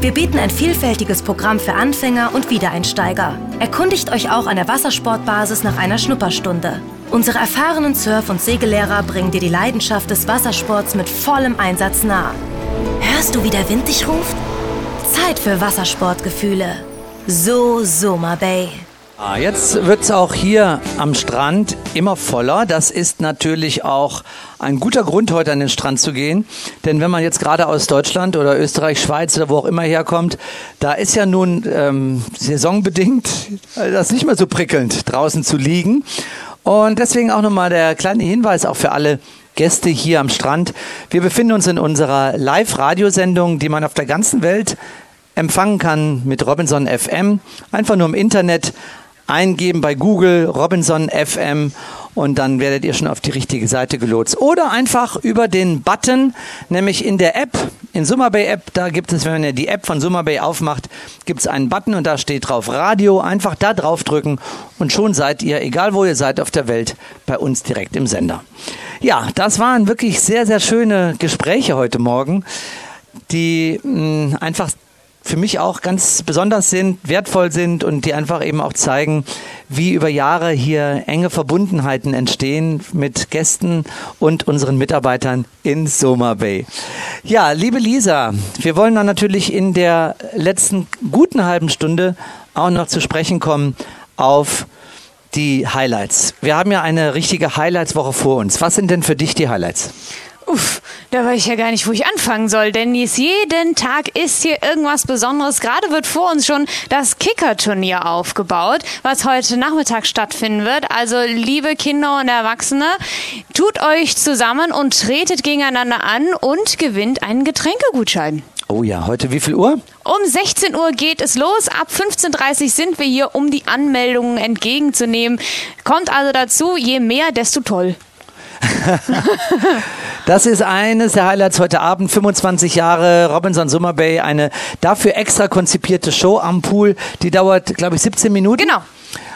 Speaker 7: Wir bieten ein vielfältiges Programm für Anfänger und Wiedereinsteiger. Erkundigt euch auch an der Wassersportbasis nach einer Schnupperstunde. Unsere erfahrenen Surf- und Segellehrer bringen dir die Leidenschaft des Wassersports mit vollem Einsatz nah. Hörst du, wie der Wind dich ruft? Zeit für Wassersportgefühle. So Soma Bay.
Speaker 2: Ah, jetzt wird es auch hier am Strand immer voller. Das ist natürlich auch ein guter Grund, heute an den Strand zu gehen. Denn wenn man jetzt gerade aus Deutschland oder Österreich, Schweiz oder wo auch immer herkommt, da ist ja nun ähm, saisonbedingt das nicht mehr so prickelnd, draußen zu liegen. Und deswegen auch nochmal der kleine Hinweis auch für alle Gäste hier am Strand. Wir befinden uns in unserer Live-Radiosendung, die man auf der ganzen Welt empfangen kann mit Robinson FM. Einfach nur im Internet eingeben bei Google Robinson FM und dann werdet ihr schon auf die richtige Seite gelotst. Oder einfach über den Button, nämlich in der App, in Summerbay App, da gibt es, wenn ihr die App von Summerbay aufmacht, gibt es einen Button und da steht drauf Radio. Einfach da drauf drücken und schon seid ihr, egal wo ihr seid auf der Welt, bei uns direkt im Sender. Ja, das waren wirklich sehr, sehr schöne Gespräche heute Morgen, die mh, einfach für mich auch ganz besonders sind, wertvoll sind und die einfach eben auch zeigen, wie über Jahre hier enge Verbundenheiten entstehen mit Gästen und unseren Mitarbeitern in Soma Bay. Ja, liebe Lisa, wir wollen dann natürlich in der letzten guten halben Stunde auch noch zu sprechen kommen auf die Highlights. Wir haben ja eine richtige Highlights-Woche vor uns. Was sind denn für dich die Highlights?
Speaker 3: Uff, da weiß ich ja gar nicht, wo ich anfangen soll, denn jeden Tag ist hier irgendwas Besonderes. Gerade wird vor uns schon das Kicker-Turnier aufgebaut, was heute Nachmittag stattfinden wird. Also, liebe Kinder und Erwachsene, tut euch zusammen und tretet gegeneinander an und gewinnt einen Getränkegutschein.
Speaker 2: Oh ja, heute wie viel Uhr?
Speaker 3: Um 16 Uhr geht es los. Ab 15.30 Uhr sind wir hier, um die Anmeldungen entgegenzunehmen. Kommt also dazu, je mehr, desto toll.
Speaker 2: das ist eines der Highlights heute Abend. 25 Jahre Robinson Summer Bay, eine dafür extra konzipierte Show am Pool. Die dauert, glaube ich, 17 Minuten.
Speaker 3: Genau.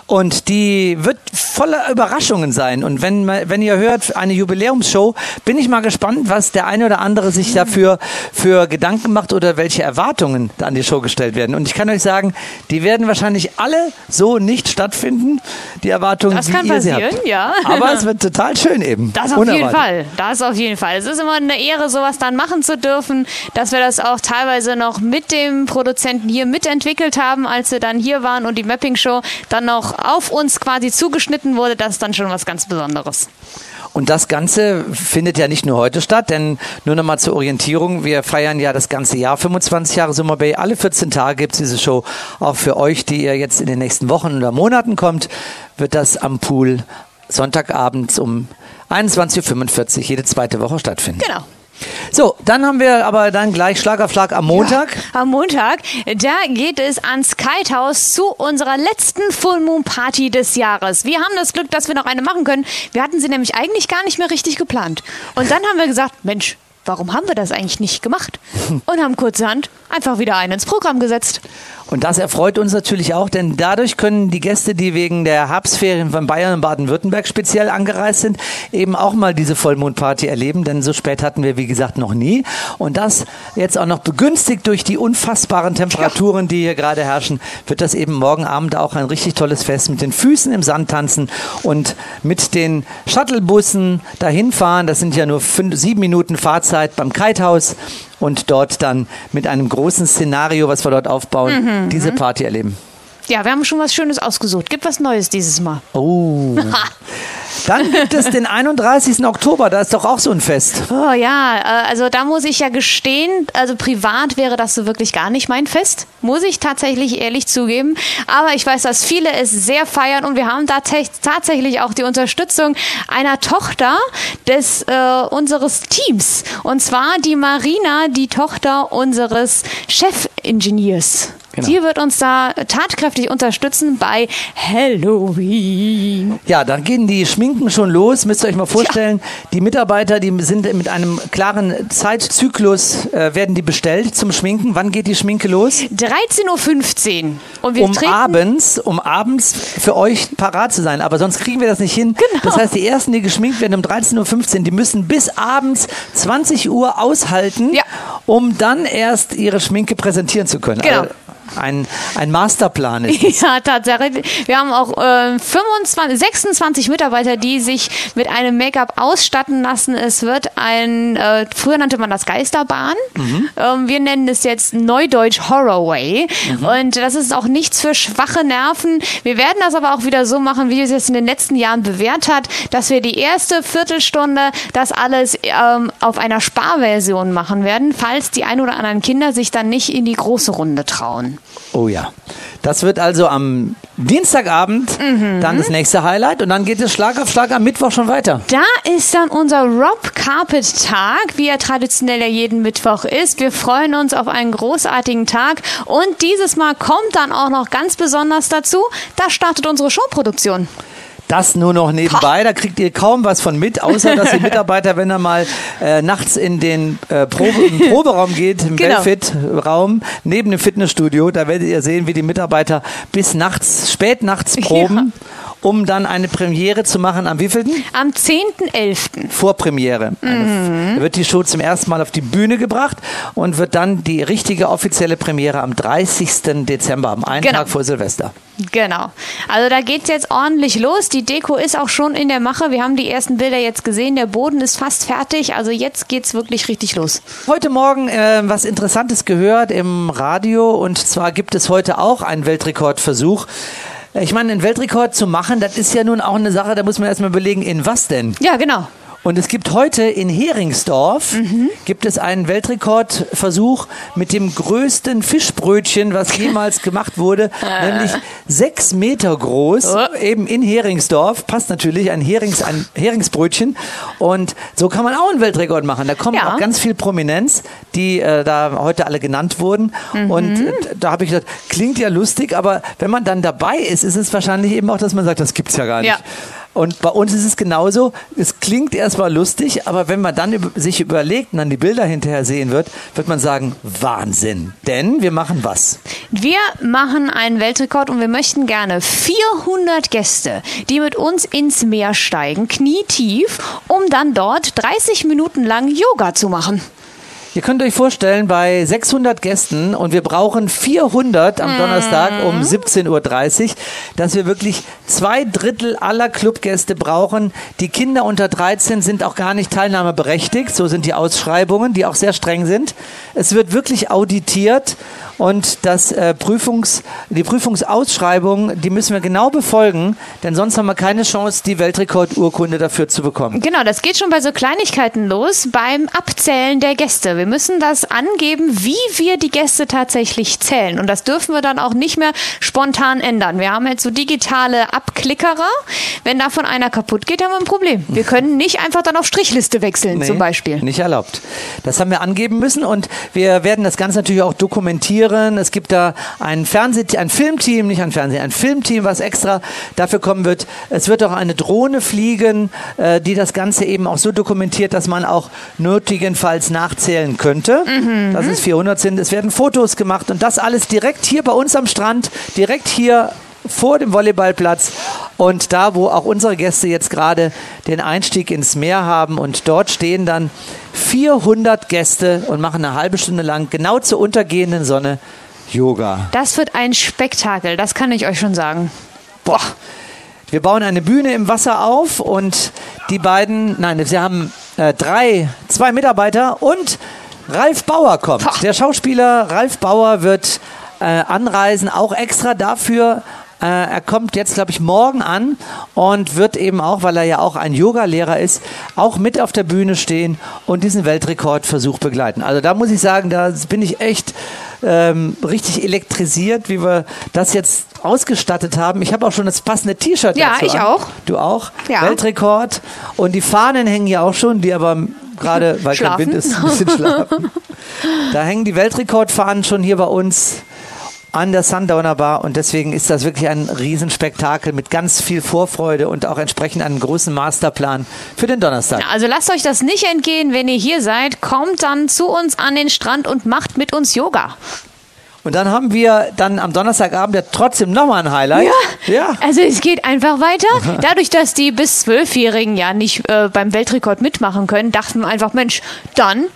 Speaker 2: Und die wird voller Überraschungen sein. Und wenn, wenn ihr hört, eine Jubiläumsshow, bin ich mal gespannt, was der eine oder andere sich dafür für Gedanken macht oder welche Erwartungen an die Show gestellt werden. Und ich kann euch sagen, die werden wahrscheinlich alle so nicht stattfinden, die Erwartungen,
Speaker 3: das
Speaker 2: die
Speaker 3: kann passieren, ja.
Speaker 2: Aber es wird total schön eben.
Speaker 3: Das auf Unerwartet. jeden Fall. Das auf jeden Fall. Es ist immer eine Ehre, sowas dann machen zu dürfen, dass wir das auch teilweise noch mit dem Produzenten hier mitentwickelt haben, als wir dann hier waren und die Mapping-Show dann noch auf uns quasi zugeschnitten wurde. Das ist dann schon was ganz Besonderes.
Speaker 2: Und das Ganze findet ja nicht nur heute statt, denn nur noch mal zur Orientierung, wir feiern ja das ganze Jahr 25 Jahre Summer Bay. Alle 14 Tage gibt es diese Show. Auch für euch, die ihr jetzt in den nächsten Wochen oder Monaten kommt, wird das am Pool Sonntagabends um 21.45 Uhr jede zweite Woche stattfinden.
Speaker 3: Genau.
Speaker 2: So, dann haben wir aber dann gleich Schlag auf Schlag am Montag.
Speaker 3: Ja, am Montag, da geht es ans Kitehouse zu unserer letzten Full Moon Party des Jahres. Wir haben das Glück, dass wir noch eine machen können. Wir hatten sie nämlich eigentlich gar nicht mehr richtig geplant. Und dann haben wir gesagt, Mensch, warum haben wir das eigentlich nicht gemacht? Und haben kurzerhand einfach wieder einen ins Programm gesetzt.
Speaker 2: Und das erfreut uns natürlich auch, denn dadurch können die Gäste, die wegen der Herbstferien von Bayern und Baden-Württemberg speziell angereist sind, eben auch mal diese Vollmondparty erleben, denn so spät hatten wir, wie gesagt, noch nie. Und das jetzt auch noch begünstigt durch die unfassbaren Temperaturen, die hier gerade herrschen, wird das eben morgen Abend auch ein richtig tolles Fest mit den Füßen im Sand tanzen und mit den Shuttlebussen dahin fahren. Das sind ja nur fünf, sieben Minuten Fahrzeit beim Kitehaus und dort dann mit einem großen Szenario, was wir dort aufbauen, mhm. diese Party erleben.
Speaker 3: Ja, wir haben schon was Schönes ausgesucht. Gibt was Neues dieses Mal.
Speaker 2: Oh. Dann gibt es den 31. Oktober, da ist doch auch so ein Fest.
Speaker 3: Oh ja, äh, also da muss ich ja gestehen, also privat wäre das so wirklich gar nicht mein Fest, muss ich tatsächlich ehrlich zugeben. Aber ich weiß, dass viele es sehr feiern und wir haben da tatsächlich auch die Unterstützung einer Tochter des äh, unseres Teams und zwar die Marina, die Tochter unseres Chefingenieurs. Genau. Die wird uns da tatkräftig unterstützen bei Halloween.
Speaker 2: Ja, da gehen die Schminken schon los. Müsst ihr euch mal vorstellen, ja. die Mitarbeiter, die sind mit einem klaren Zeitzyklus, äh, werden die bestellt zum Schminken. Wann geht die Schminke los?
Speaker 3: 13.15 Uhr.
Speaker 2: Und wir um abends, um abends für euch parat zu sein. Aber sonst kriegen wir das nicht hin. Genau. Das heißt, die ersten, die geschminkt werden um 13.15 Uhr, die müssen bis abends 20 Uhr aushalten, ja. um dann erst ihre Schminke präsentieren zu können.
Speaker 3: Genau. Also,
Speaker 2: ein, ein Masterplan ist.
Speaker 3: Ja, tatsächlich. Wir haben auch äh, 25, 26 Mitarbeiter, die sich mit einem Make-up ausstatten lassen. Es wird ein, äh, früher nannte man das Geisterbahn. Mhm. Ähm, wir nennen es jetzt Neudeutsch Horrorway. Mhm. Und das ist auch nichts für schwache Nerven. Wir werden das aber auch wieder so machen, wie es jetzt in den letzten Jahren bewährt hat, dass wir die erste Viertelstunde das alles ähm, auf einer Sparversion machen werden, falls die ein oder anderen Kinder sich dann nicht in die große Runde trauen.
Speaker 2: Oh ja. Das wird also am Dienstagabend mhm. dann das nächste Highlight und dann geht es Schlag auf Schlag am Mittwoch schon weiter.
Speaker 3: Da ist dann unser Rob Carpet Tag, wie er traditionell ja jeden Mittwoch ist. Wir freuen uns auf einen großartigen Tag und dieses Mal kommt dann auch noch ganz besonders dazu, da startet unsere Showproduktion.
Speaker 2: Das nur noch nebenbei, da kriegt ihr kaum was von mit, außer dass die Mitarbeiter, wenn er mal äh, nachts in den äh, Probe, im Proberaum geht, im genau. Wellfit-Raum, neben dem Fitnessstudio, da werdet ihr sehen, wie die Mitarbeiter bis nachts, spät nachts proben. Ja um dann eine Premiere zu machen am wievielten?
Speaker 3: Am 10.11.
Speaker 2: Vorpremiere. Mhm. Da wird die Show zum ersten Mal auf die Bühne gebracht und wird dann die richtige offizielle Premiere am 30. Dezember, am einen genau. Tag vor Silvester.
Speaker 3: Genau. Also da geht es jetzt ordentlich los. Die Deko ist auch schon in der Mache. Wir haben die ersten Bilder jetzt gesehen. Der Boden ist fast fertig. Also jetzt geht es wirklich richtig los.
Speaker 2: Heute Morgen äh, was Interessantes gehört im Radio. Und zwar gibt es heute auch einen Weltrekordversuch. Ich meine, einen Weltrekord zu machen, das ist ja nun auch eine Sache, da muss man erstmal überlegen, in was denn?
Speaker 3: Ja, genau.
Speaker 2: Und es gibt heute in Heringsdorf mhm. gibt es einen Weltrekordversuch mit dem größten Fischbrötchen, was jemals gemacht wurde, nämlich sechs Meter groß, oh. eben in Heringsdorf. Passt natürlich ein, Herings, ein Heringsbrötchen. Und so kann man auch einen Weltrekord machen. Da kommt ja. auch ganz viel Prominenz, die äh, da heute alle genannt wurden. Mhm. Und äh, da habe ich gesagt, klingt ja lustig, aber wenn man dann dabei ist, ist es wahrscheinlich eben auch, dass man sagt, das gibt's ja gar nicht. Ja. Und bei uns ist es genauso. Es klingt erstmal lustig, aber wenn man dann sich überlegt und dann die Bilder hinterher sehen wird, wird man sagen, Wahnsinn. Denn wir machen was?
Speaker 3: Wir machen einen Weltrekord und wir möchten gerne 400 Gäste, die mit uns ins Meer steigen, knietief, um dann dort 30 Minuten lang Yoga zu machen.
Speaker 2: Ihr könnt euch vorstellen, bei 600 Gästen und wir brauchen 400 am Donnerstag um 17.30 Uhr, dass wir wirklich zwei Drittel aller Clubgäste brauchen. Die Kinder unter 13 sind auch gar nicht teilnahmeberechtigt. So sind die Ausschreibungen, die auch sehr streng sind. Es wird wirklich auditiert und das äh, Prüfungs, die Prüfungsausschreibung, die müssen wir genau befolgen, denn sonst haben wir keine Chance, die Weltrekordurkunde dafür zu bekommen.
Speaker 3: Genau, das geht schon bei so Kleinigkeiten los, beim Abzählen der Gäste. Wir müssen das angeben, wie wir die Gäste tatsächlich zählen. Und das dürfen wir dann auch nicht mehr spontan ändern. Wir haben jetzt so digitale Abklickerer. Wenn davon einer kaputt geht, haben wir ein Problem. Wir können nicht einfach dann auf Strichliste wechseln, nee, zum Beispiel.
Speaker 2: Nicht erlaubt. Das haben wir angeben müssen und wir werden das Ganze natürlich auch dokumentieren. Es gibt da ein Fernseh ein Filmteam, nicht ein Fernsehen, ein Filmteam, was extra dafür kommen wird. Es wird auch eine Drohne fliegen, äh, die das Ganze eben auch so dokumentiert, dass man auch nötigenfalls nachzählen könnte, mhm. dass es 400 sind. Es werden Fotos gemacht und das alles direkt hier bei uns am Strand, direkt hier vor dem Volleyballplatz und da, wo auch unsere Gäste jetzt gerade den Einstieg ins Meer haben und dort stehen dann 400 Gäste und machen eine halbe Stunde lang genau zur untergehenden Sonne Yoga.
Speaker 3: Das wird ein Spektakel, das kann ich euch schon sagen.
Speaker 2: Boah. Wir bauen eine Bühne im Wasser auf und die beiden, nein, sie haben äh, drei, zwei Mitarbeiter und Ralf Bauer kommt. Der Schauspieler Ralf Bauer wird äh, anreisen, auch extra dafür äh, er kommt jetzt, glaube ich, morgen an und wird eben auch, weil er ja auch ein Yoga-Lehrer ist, auch mit auf der Bühne stehen und diesen Weltrekordversuch begleiten. Also da muss ich sagen, da bin ich echt ähm, richtig elektrisiert, wie wir das jetzt ausgestattet haben. Ich habe auch schon das passende T-Shirt
Speaker 3: Ja, ich
Speaker 2: an.
Speaker 3: auch.
Speaker 2: Du auch?
Speaker 3: Ja.
Speaker 2: Weltrekord. Und die Fahnen hängen ja auch schon, die aber gerade, weil
Speaker 3: schlafen.
Speaker 2: kein Wind ist, ein bisschen schlafen. Da hängen die Weltrekordfahnen schon hier bei uns an der Sundowner Bar und deswegen ist das wirklich ein Riesenspektakel mit ganz viel Vorfreude und auch entsprechend einem großen Masterplan für den Donnerstag.
Speaker 3: Also lasst euch das nicht entgehen, wenn ihr hier seid, kommt dann zu uns an den Strand und macht mit uns Yoga.
Speaker 2: Und dann haben wir dann am Donnerstagabend ja trotzdem nochmal ein Highlight.
Speaker 3: Ja, ja. Also es geht einfach weiter. Dadurch, dass die bis Zwölfjährigen ja nicht äh, beim Weltrekord mitmachen können, dachten wir einfach, Mensch, dann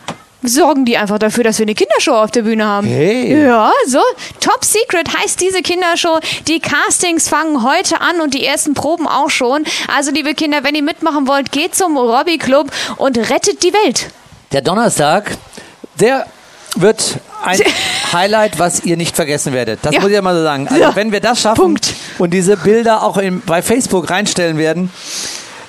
Speaker 3: sorgen die einfach dafür, dass wir eine Kindershow auf der Bühne haben.
Speaker 2: Hey.
Speaker 3: Ja, so. Top Secret heißt diese Kindershow. Die Castings fangen heute an und die ersten Proben auch schon. Also, liebe Kinder, wenn ihr mitmachen wollt, geht zum Robbie Club und rettet die Welt.
Speaker 2: Der Donnerstag, der wird ein Highlight, was ihr nicht vergessen werdet. Das
Speaker 3: Ja.
Speaker 2: muss ich ja mal so sagen. Also
Speaker 3: Ja.
Speaker 2: wenn wir das schaffen
Speaker 3: Punkt.
Speaker 2: und diese Bilder auch in, bei Facebook reinstellen werden,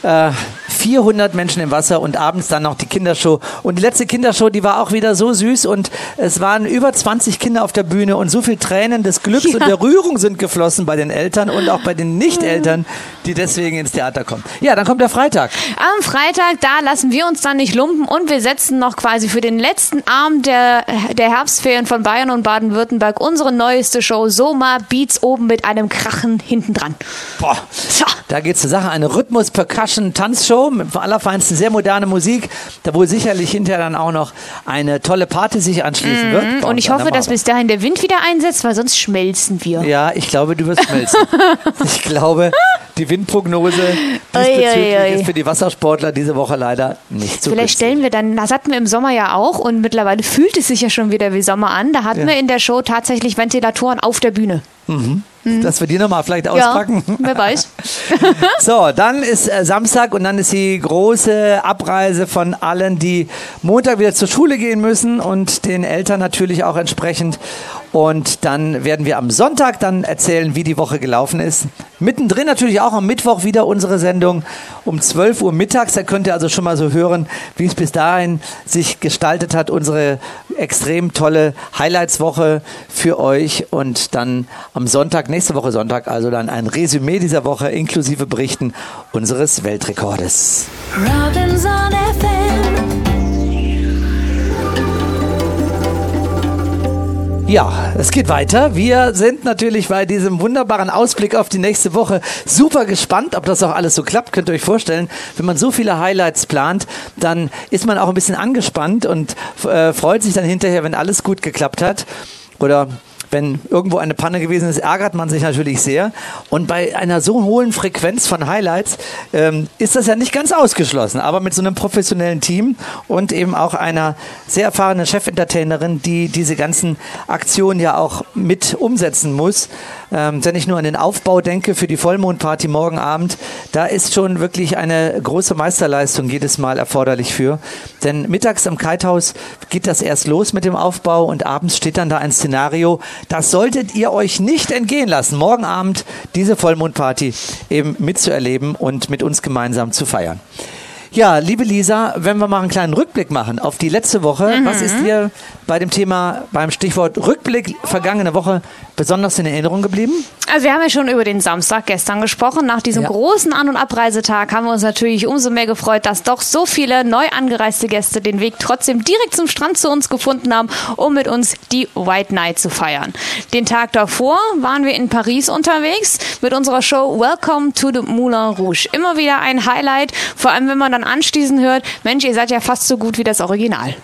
Speaker 2: äh, 400 Menschen im Wasser und abends dann noch die Kindershow. Und die letzte Kindershow, die war auch wieder so süß und es waren über 20 Kinder auf der Bühne und so viel Tränen des Glücks und der Rührung sind geflossen bei den Eltern und auch bei den Nicht-Eltern, die deswegen ins Theater kommen. Ja, dann kommt der Freitag.
Speaker 3: Am Freitag, da lassen wir uns dann nicht lumpen und wir setzen noch quasi für den letzten Abend der, der Herbstferien von Bayern und Baden-Württemberg unsere neueste Show Soma Beats oben mit einem Krachen hinten dran.
Speaker 2: Boah. Da geht's zur Sache. Eine Rhythmus-Percussion-Tanzshow mit allerfeinsten, sehr moderne Musik, da wohl sicherlich hinterher dann auch noch eine tolle Party sich anschließen wird.
Speaker 3: Mhm. Und ich hoffe, dass bis dahin der Wind wieder einsetzt, weil sonst schmelzen wir.
Speaker 2: Ja, ich glaube, du wirst schmelzen. ich glaube, die Windprognose diesbezüglich ist für die Wassersportler diese Woche leider nicht so
Speaker 3: Vielleicht stellen wir dann, das hatten wir im Sommer ja auch und mittlerweile fühlt es sich ja schon wieder wie Sommer an. Da hatten
Speaker 2: Ja.
Speaker 3: wir in der Show tatsächlich Ventilatoren auf der Bühne.
Speaker 2: Dass wir die nochmal vielleicht
Speaker 3: Ja,
Speaker 2: auspacken.
Speaker 3: wer weiß.
Speaker 2: So, dann ist äh, Samstag und dann ist die große Abreise von allen, die Montag wieder zur Schule gehen müssen und den Eltern natürlich auch entsprechend. Und dann werden wir am Sonntag dann erzählen, wie die Woche gelaufen ist. Mittendrin natürlich auch am Mittwoch wieder unsere Sendung um 12 Uhr mittags. Da könnt ihr also schon mal so hören, wie es bis dahin sich gestaltet hat. Unsere extrem tolle Highlights-Woche für euch. Und dann am Sonntag, nächste Woche Sonntag, also dann ein Resümee dieser Woche inklusive Berichten unseres Weltrekordes.
Speaker 7: Robinson FM.
Speaker 2: Ja, es geht weiter. Wir sind natürlich bei diesem wunderbaren Ausblick auf die nächste Woche super gespannt, ob das auch alles so klappt. Könnt ihr euch vorstellen, wenn man so viele Highlights plant, dann ist man auch ein bisschen angespannt und äh, freut sich dann hinterher, wenn alles gut geklappt hat. Oder wenn irgendwo eine Panne gewesen ist, ärgert man sich natürlich sehr. Und bei einer so hohen Frequenz von Highlights ähm, ist das ja nicht ganz ausgeschlossen. Aber mit so einem professionellen Team und eben auch einer sehr erfahrenen Chesentertainerin, die diese ganzen Aktionen ja auch mit umsetzen muss. Ähm, wenn ich nur an den Aufbau denke für die Vollmondparty morgen Abend, da ist schon wirklich eine große Meisterleistung jedes Mal erforderlich für. Denn mittags am Kitehaus geht das erst los mit dem Aufbau und abends steht dann da ein Szenario. Das solltet ihr euch nicht entgehen lassen, morgen Abend diese Vollmondparty eben mitzuerleben und mit uns gemeinsam zu feiern. Ja, liebe Lisa, wenn wir mal einen kleinen Rückblick machen auf die letzte Woche, was ist dir bei dem Thema, beim Stichwort Rückblick vergangene Woche besonders in Erinnerung geblieben?
Speaker 3: Also wir haben ja schon über den Samstag gestern gesprochen. Nach diesem
Speaker 2: Ja.
Speaker 3: großen An- und Abreisetag haben wir uns natürlich umso mehr gefreut, dass doch so viele neu angereiste Gäste den Weg trotzdem direkt zum Strand zu uns gefunden haben, um mit uns die White Night zu feiern. Den Tag davor waren wir in Paris unterwegs mit unserer Show Welcome to the Moulin Rouge. Immer wieder ein Highlight, vor allem wenn man dann anschließend hört, Mensch, ihr seid ja fast so gut wie das Original.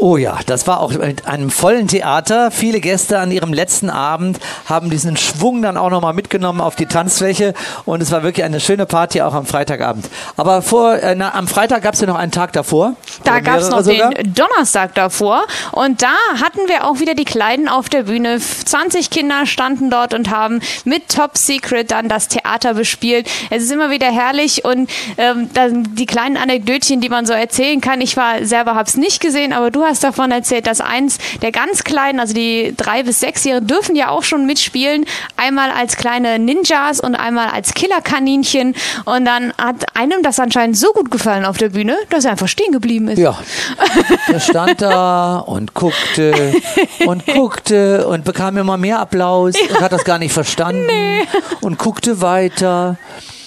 Speaker 2: Oh ja, das war auch mit einem vollen Theater. Viele Gäste an ihrem letzten Abend haben diesen Schwung dann auch nochmal mitgenommen auf die Tanzfläche und es war wirklich eine schöne Party auch am Freitagabend. Aber vor, äh, na, am Freitag gab es ja noch einen Tag davor.
Speaker 3: Da gab es noch
Speaker 2: sogar.
Speaker 3: den Donnerstag davor und da hatten wir auch wieder die Kleinen auf der Bühne. 20 Kinder standen dort und haben mit Top Secret dann das Theater bespielt. Es ist immer wieder herrlich und ähm, dann die kleinen Anekdötchen, die man so erzählen kann. Ich war selber hab's nicht gesehen, aber du hast davon erzählt, dass eins der ganz Kleinen, also die drei bis sechsjährigen, dürfen ja auch schon mitspielen. Einmal als kleine Ninjas und einmal als Killerkaninchen. Und dann hat einem das anscheinend so gut gefallen auf der Bühne, dass er einfach stehen geblieben ist.
Speaker 2: Ja, er stand da und guckte und guckte und bekam immer mehr Applaus und hat das gar nicht verstanden und guckte weiter.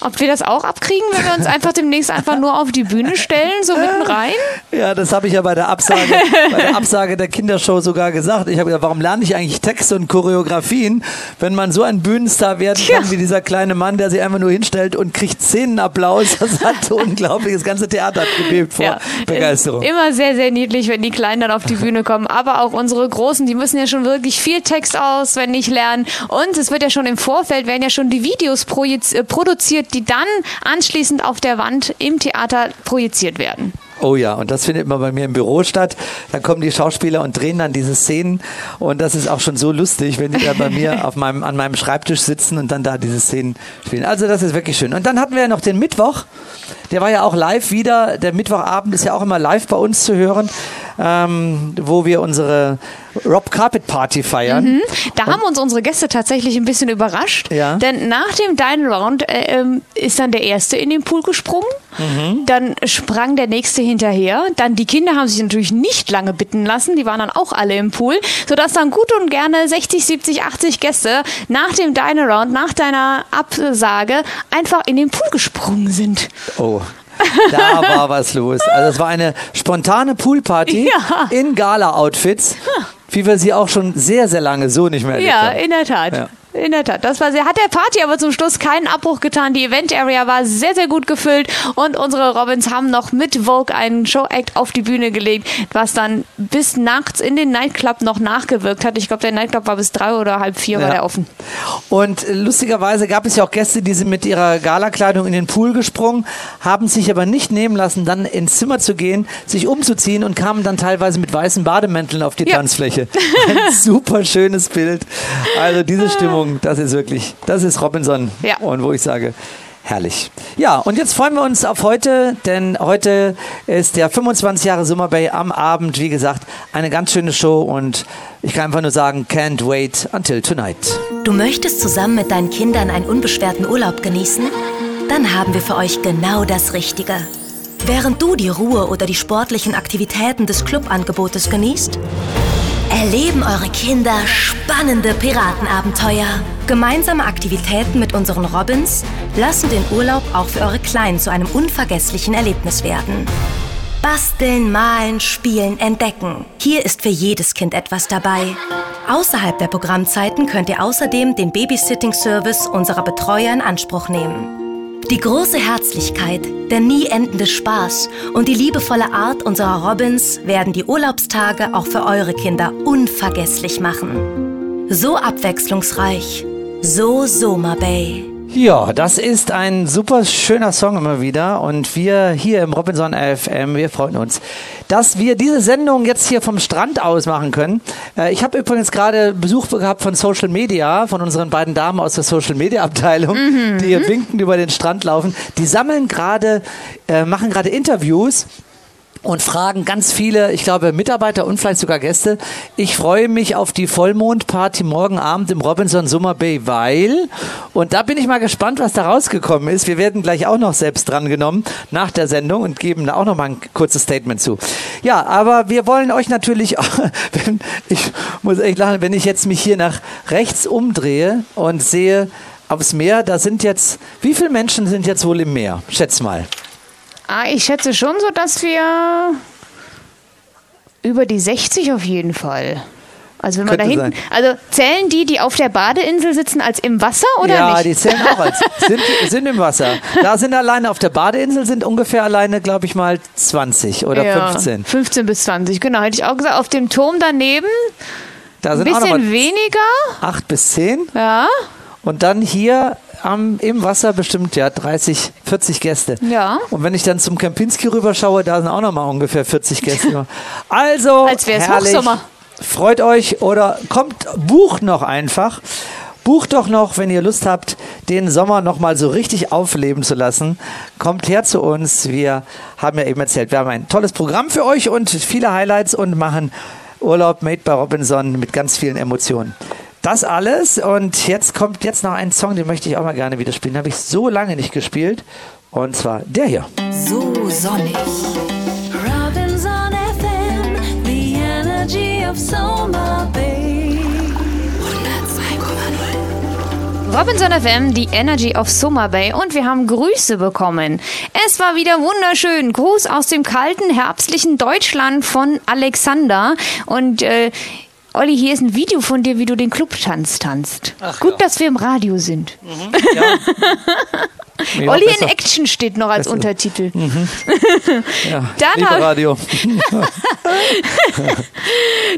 Speaker 3: Ob wir das auch abkriegen, wenn wir uns einfach demnächst einfach nur auf die Bühne stellen, so mitten rein?
Speaker 2: Ja, das habe ich ja bei der Absage, bei der Absage der Kindershow sogar gesagt. Ich habe gesagt, warum lerne ich eigentlich Texte und Choreografien, wenn man so ein Bühnenstar werden kann wie dieser kleine Mann, der sich einfach nur hinstellt und kriegt Szenenapplaus. Das hat so unglaublich, das ganze Theater hat gebebt vor ja, Begeisterung.
Speaker 3: Immer sehr, sehr niedlich, wenn die Kleinen dann auf die Bühne kommen. Aber auch unsere Großen, die müssen ja schon wirklich viel Text auswendig lernen. Und es wird ja schon im Vorfeld, werden ja schon die Videos äh, produziert, die dann anschließend auf der Wand im Theater projiziert werden.
Speaker 2: Oh ja, und das findet immer bei mir im Büro statt. Dann kommen die Schauspieler und drehen dann diese Szenen. Und das ist auch schon so lustig, wenn die da bei mir auf meinem, an meinem Schreibtisch sitzen und dann da diese Szenen spielen. Also das ist wirklich schön. Und dann hatten wir ja noch den Mittwoch. Der war ja auch live wieder. Der Mittwochabend ist ja auch immer live bei uns zu hören, ähm, wo wir unsere Rob Carpet Party feiern. Mhm.
Speaker 3: Da und haben uns unsere Gäste tatsächlich ein bisschen überrascht.
Speaker 2: Ja.
Speaker 3: Denn nach dem Dine Round äh, ähm, ist dann der Erste in den Pool gesprungen. Mhm. Dann sprang der Nächste hinterher. Dann die Kinder haben sich natürlich nicht lange bitten lassen. Die waren dann auch alle im Pool. Sodass dann gut und gerne 60, 70, 80 Gäste nach dem Dine Round, nach deiner Absage, einfach in den Pool gesprungen sind.
Speaker 2: Oh, da war was los. Also es war eine spontane Poolparty ja. in Gala-Outfits, wie wir sie auch schon sehr, sehr lange so nicht mehr erlebt
Speaker 3: ja,
Speaker 2: haben.
Speaker 3: Ja, in der Tat. Ja. In der Tat, das war sehr, hat der Party aber zum Schluss keinen Abbruch getan. Die Event Area war sehr, sehr gut gefüllt und unsere Robins haben noch mit Vogue einen Show-Act auf die Bühne gelegt, was dann bis nachts in den Nightclub noch nachgewirkt hat. Ich glaube, der Nightclub war bis drei oder halb vier ja. war der offen.
Speaker 2: Und lustigerweise gab es ja auch Gäste, die sind mit ihrer Galakleidung in den Pool gesprungen, haben sich aber nicht nehmen lassen, dann ins Zimmer zu gehen, sich umzuziehen und kamen dann teilweise mit weißen Bademänteln auf die ja. Tanzfläche. Ein super schönes Bild. Also diese Stimmung Stimmung, das ist wirklich, das ist Robinson.
Speaker 3: Ja.
Speaker 2: Und wo ich sage, Herrlich. Ja, und jetzt freuen wir uns auf heute, denn heute ist der 25 Jahre Summer Bay am Abend. Wie gesagt, eine ganz schöne Show und ich kann einfach nur sagen, can't wait until tonight.
Speaker 7: Du möchtest zusammen mit deinen Kindern einen unbeschwerten Urlaub genießen? Dann haben wir für euch genau das Richtige. Während du die Ruhe oder die sportlichen Aktivitäten des Clubangebotes genießt, erleben eure Kinder spannende Piratenabenteuer. Gemeinsame Aktivitäten mit unseren Robins lassen den Urlaub auch für eure Kleinen zu einem unvergesslichen Erlebnis werden. Basteln, malen, spielen, entdecken. Hier ist für jedes Kind etwas dabei. Außerhalb der Programmzeiten könnt ihr außerdem den Babysitting-Service unserer Betreuer in Anspruch nehmen. Die große Herzlichkeit, der nie endende Spaß und die liebevolle Art unserer Robins werden die Urlaubstage auch für eure Kinder unvergesslich machen. So abwechslungsreich, so Soma Bay.
Speaker 2: Ja, das ist ein super schöner Song immer wieder und wir hier im Robinson FM, wir freuen uns, dass wir diese Sendung jetzt hier vom Strand aus machen können. Äh, ich habe übrigens gerade Besuch gehabt von Social Media, von unseren beiden Damen aus der Social Media Abteilung, mhm. die hier winkend über den Strand laufen. Die sammeln gerade, äh, machen gerade Interviews und fragen ganz viele, ich glaube, Mitarbeiter und vielleicht sogar Gäste. Ich freue mich auf die Vollmondparty morgen Abend im Robinson Summer Bay, weil, und da bin ich mal gespannt, was da rausgekommen ist. Wir werden gleich auch noch selbst drangenommen nach der Sendung und geben da auch noch mal ein kurzes Statement zu. Ja, aber wir wollen euch natürlich, wenn, ich muss echt lachen, wenn ich jetzt mich hier nach rechts umdrehe und sehe aufs Meer, da sind jetzt, wie viele Menschen sind jetzt wohl im Meer? Schätz mal.
Speaker 3: Ah, ich schätze schon so, dass wir über die 60 auf jeden Fall. Also wenn man da hinten, also zählen die, die auf der Badeinsel sitzen, als im Wasser oder
Speaker 2: ja,
Speaker 3: nicht?
Speaker 2: Ja, die zählen auch als sind, sind im Wasser. Da sind alleine auf der Badeinsel sind ungefähr alleine, glaube ich mal 20 oder ja, 15.
Speaker 3: 15 bis 20, genau. Hätte ich auch gesagt. Auf dem Turm daneben
Speaker 2: da
Speaker 3: sind ein bisschen weniger.
Speaker 2: 8 bis 10.
Speaker 3: Ja.
Speaker 2: Und dann hier am, im Wasser bestimmt ja 30, 40 Gäste.
Speaker 3: Ja.
Speaker 2: Und wenn ich dann zum Kempinski rüberschaue, da sind auch noch mal ungefähr 40 Gäste. Also,
Speaker 3: als wäre es Hochsommer.
Speaker 2: Freut euch oder kommt, bucht noch einfach. Bucht doch noch, wenn ihr Lust habt, den Sommer noch mal so richtig aufleben zu lassen. Kommt her zu uns. Wir haben ja eben erzählt, wir haben ein tolles Programm für euch und viele Highlights und machen Urlaub made by Robinson mit ganz vielen Emotionen. Das alles und jetzt kommt jetzt noch ein Song, den möchte ich auch mal gerne wieder spielen. Den habe ich so lange nicht gespielt und zwar der hier.
Speaker 7: So sonnig. Robinson FM, the energy of Soma Bay. 102,0.
Speaker 3: Robinson FM, die Energy of Summer Bay und wir haben Grüße bekommen. Es war wieder wunderschön. Gruß aus dem kalten, herbstlichen Deutschland von Alexander und äh, Olli, hier ist ein Video von dir, wie du den Clubtanz tanzt. Ach, Gut, ja. dass wir im Radio sind. Mhm, ja. Olli in Action steht noch als besser. Untertitel. Mhm.
Speaker 2: Ja, Dann Radio.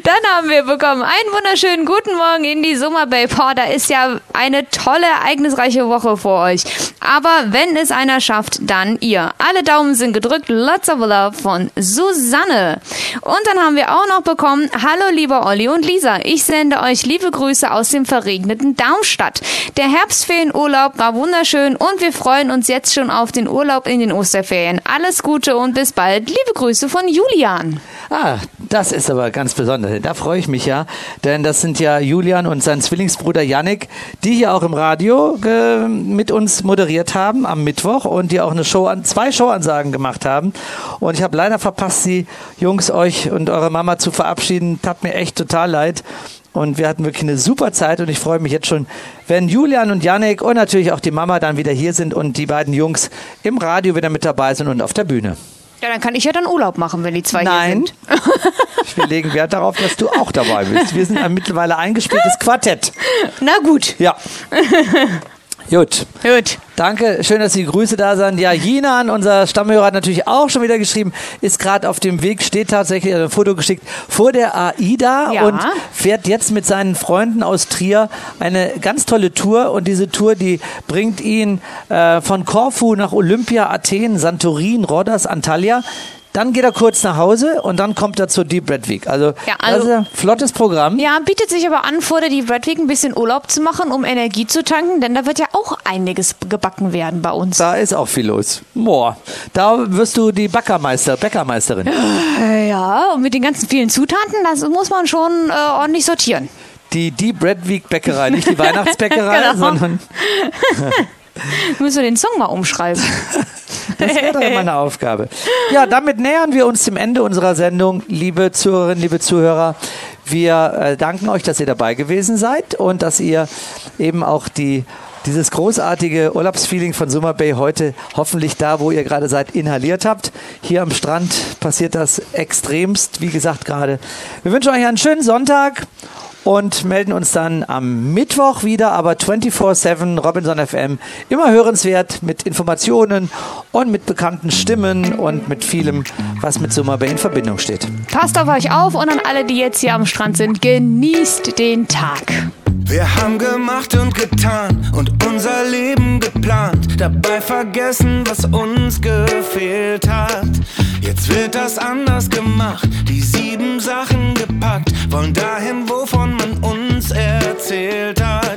Speaker 3: Dann haben wir bekommen einen wunderschönen guten Morgen in die Summer Bay. Boah, da ist ja eine tolle, ereignisreiche Woche vor euch. Aber wenn es einer schafft, dann ihr. Alle Daumen sind gedrückt. Lots of love von Susanne. Und dann haben wir auch noch bekommen, hallo lieber Olli und Lisa. Ich sende euch liebe Grüße aus dem verregneten Darmstadt. Der Herbstferienurlaub war wunderschön und wir freuen uns jetzt schon auf den Urlaub in den Osterferien. Alles Gute und bis bald. Liebe Grüße von Julian.
Speaker 2: Ah, das ist aber ganz besonders. Da freue ich mich ja, denn das sind ja Julian und sein Zwillingsbruder Yannick, die hier auch im Radio äh, mit uns moderiert haben am Mittwoch und die auch eine Show an zwei Showansagen gemacht haben. Und ich habe leider verpasst, Sie Jungs euch und eure Mama zu verabschieden. Tat mir echt total leid. Und wir hatten wirklich eine super Zeit und ich freue mich jetzt schon, wenn Julian und Yannick und natürlich auch die Mama dann wieder hier sind und die beiden Jungs im Radio wieder mit dabei sind und auf der Bühne.
Speaker 3: Ja, dann kann ich ja dann Urlaub machen, wenn die zwei
Speaker 2: Nein.
Speaker 3: hier
Speaker 2: sind. Wir legen Wert darauf, dass du auch dabei bist. Wir sind ein mittlerweile eingespieltes Quartett.
Speaker 3: Na gut.
Speaker 2: Ja. Gut.
Speaker 3: Gut.
Speaker 2: Danke, schön, dass die Grüße da sind. Ja, Jinan, unser Stammhörer, hat natürlich auch schon wieder geschrieben, ist gerade auf dem Weg, steht tatsächlich, ein Foto geschickt, vor der AIDA ja. und fährt jetzt mit seinen Freunden aus Trier eine ganz tolle Tour. Und diese Tour, die bringt ihn äh, von Korfu nach Olympia, Athen, Santorin, Rhodos, Antalya. Dann geht er kurz nach Hause und dann kommt er zur Deep Red Week. Also, ja, also ein flottes Programm.
Speaker 3: Ja, bietet sich aber an, vor der Deep Red Week ein bisschen Urlaub zu machen, um Energie zu tanken, denn da wird ja auch einiges gebacken werden bei uns.
Speaker 2: Da ist auch viel los. Boah, da wirst du die Backermeister, Bäckermeisterin.
Speaker 3: Äh, ja, und mit den ganzen vielen Zutaten, das muss man schon äh, ordentlich sortieren.
Speaker 2: Die Deep Red Week Bäckerei, nicht die Weihnachtsbäckerei, genau. sondern
Speaker 3: Müssen wir den Song mal umschreiben.
Speaker 2: Das wäre doch meine Aufgabe. Ja, damit nähern wir uns dem Ende unserer Sendung, liebe Zuhörerinnen, liebe Zuhörer. Wir äh, danken euch, dass ihr dabei gewesen seid und dass ihr eben auch die dieses großartige Urlaubsfeeling von Summer Bay heute hoffentlich da, wo ihr gerade seid, inhaliert habt. Hier am Strand passiert das extremst, wie gesagt gerade. Wir wünschen euch einen schönen Sonntag und melden uns dann am Mittwoch wieder, aber 24-7 Robinson FM. Immer hörenswert mit Informationen und mit bekannten Stimmen und mit vielem, was mit Summer Bay in Verbindung steht.
Speaker 3: Passt auf euch auf und an alle, die jetzt hier am Strand sind, genießt den Tag.
Speaker 9: Wir haben gemacht und getan und unser Leben geplant, dabei vergessen, was uns gefehlt hat. Jetzt wird das anders gemacht, die sieben Sachen gepackt, wollen dahin, wovon man uns erzählt hat.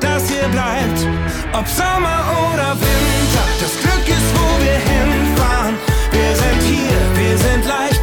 Speaker 9: das hier bleibt. Ob Sommer oder Winter, das Glück ist, wo wir hinfahren. Wir sind hier, wir sind leicht.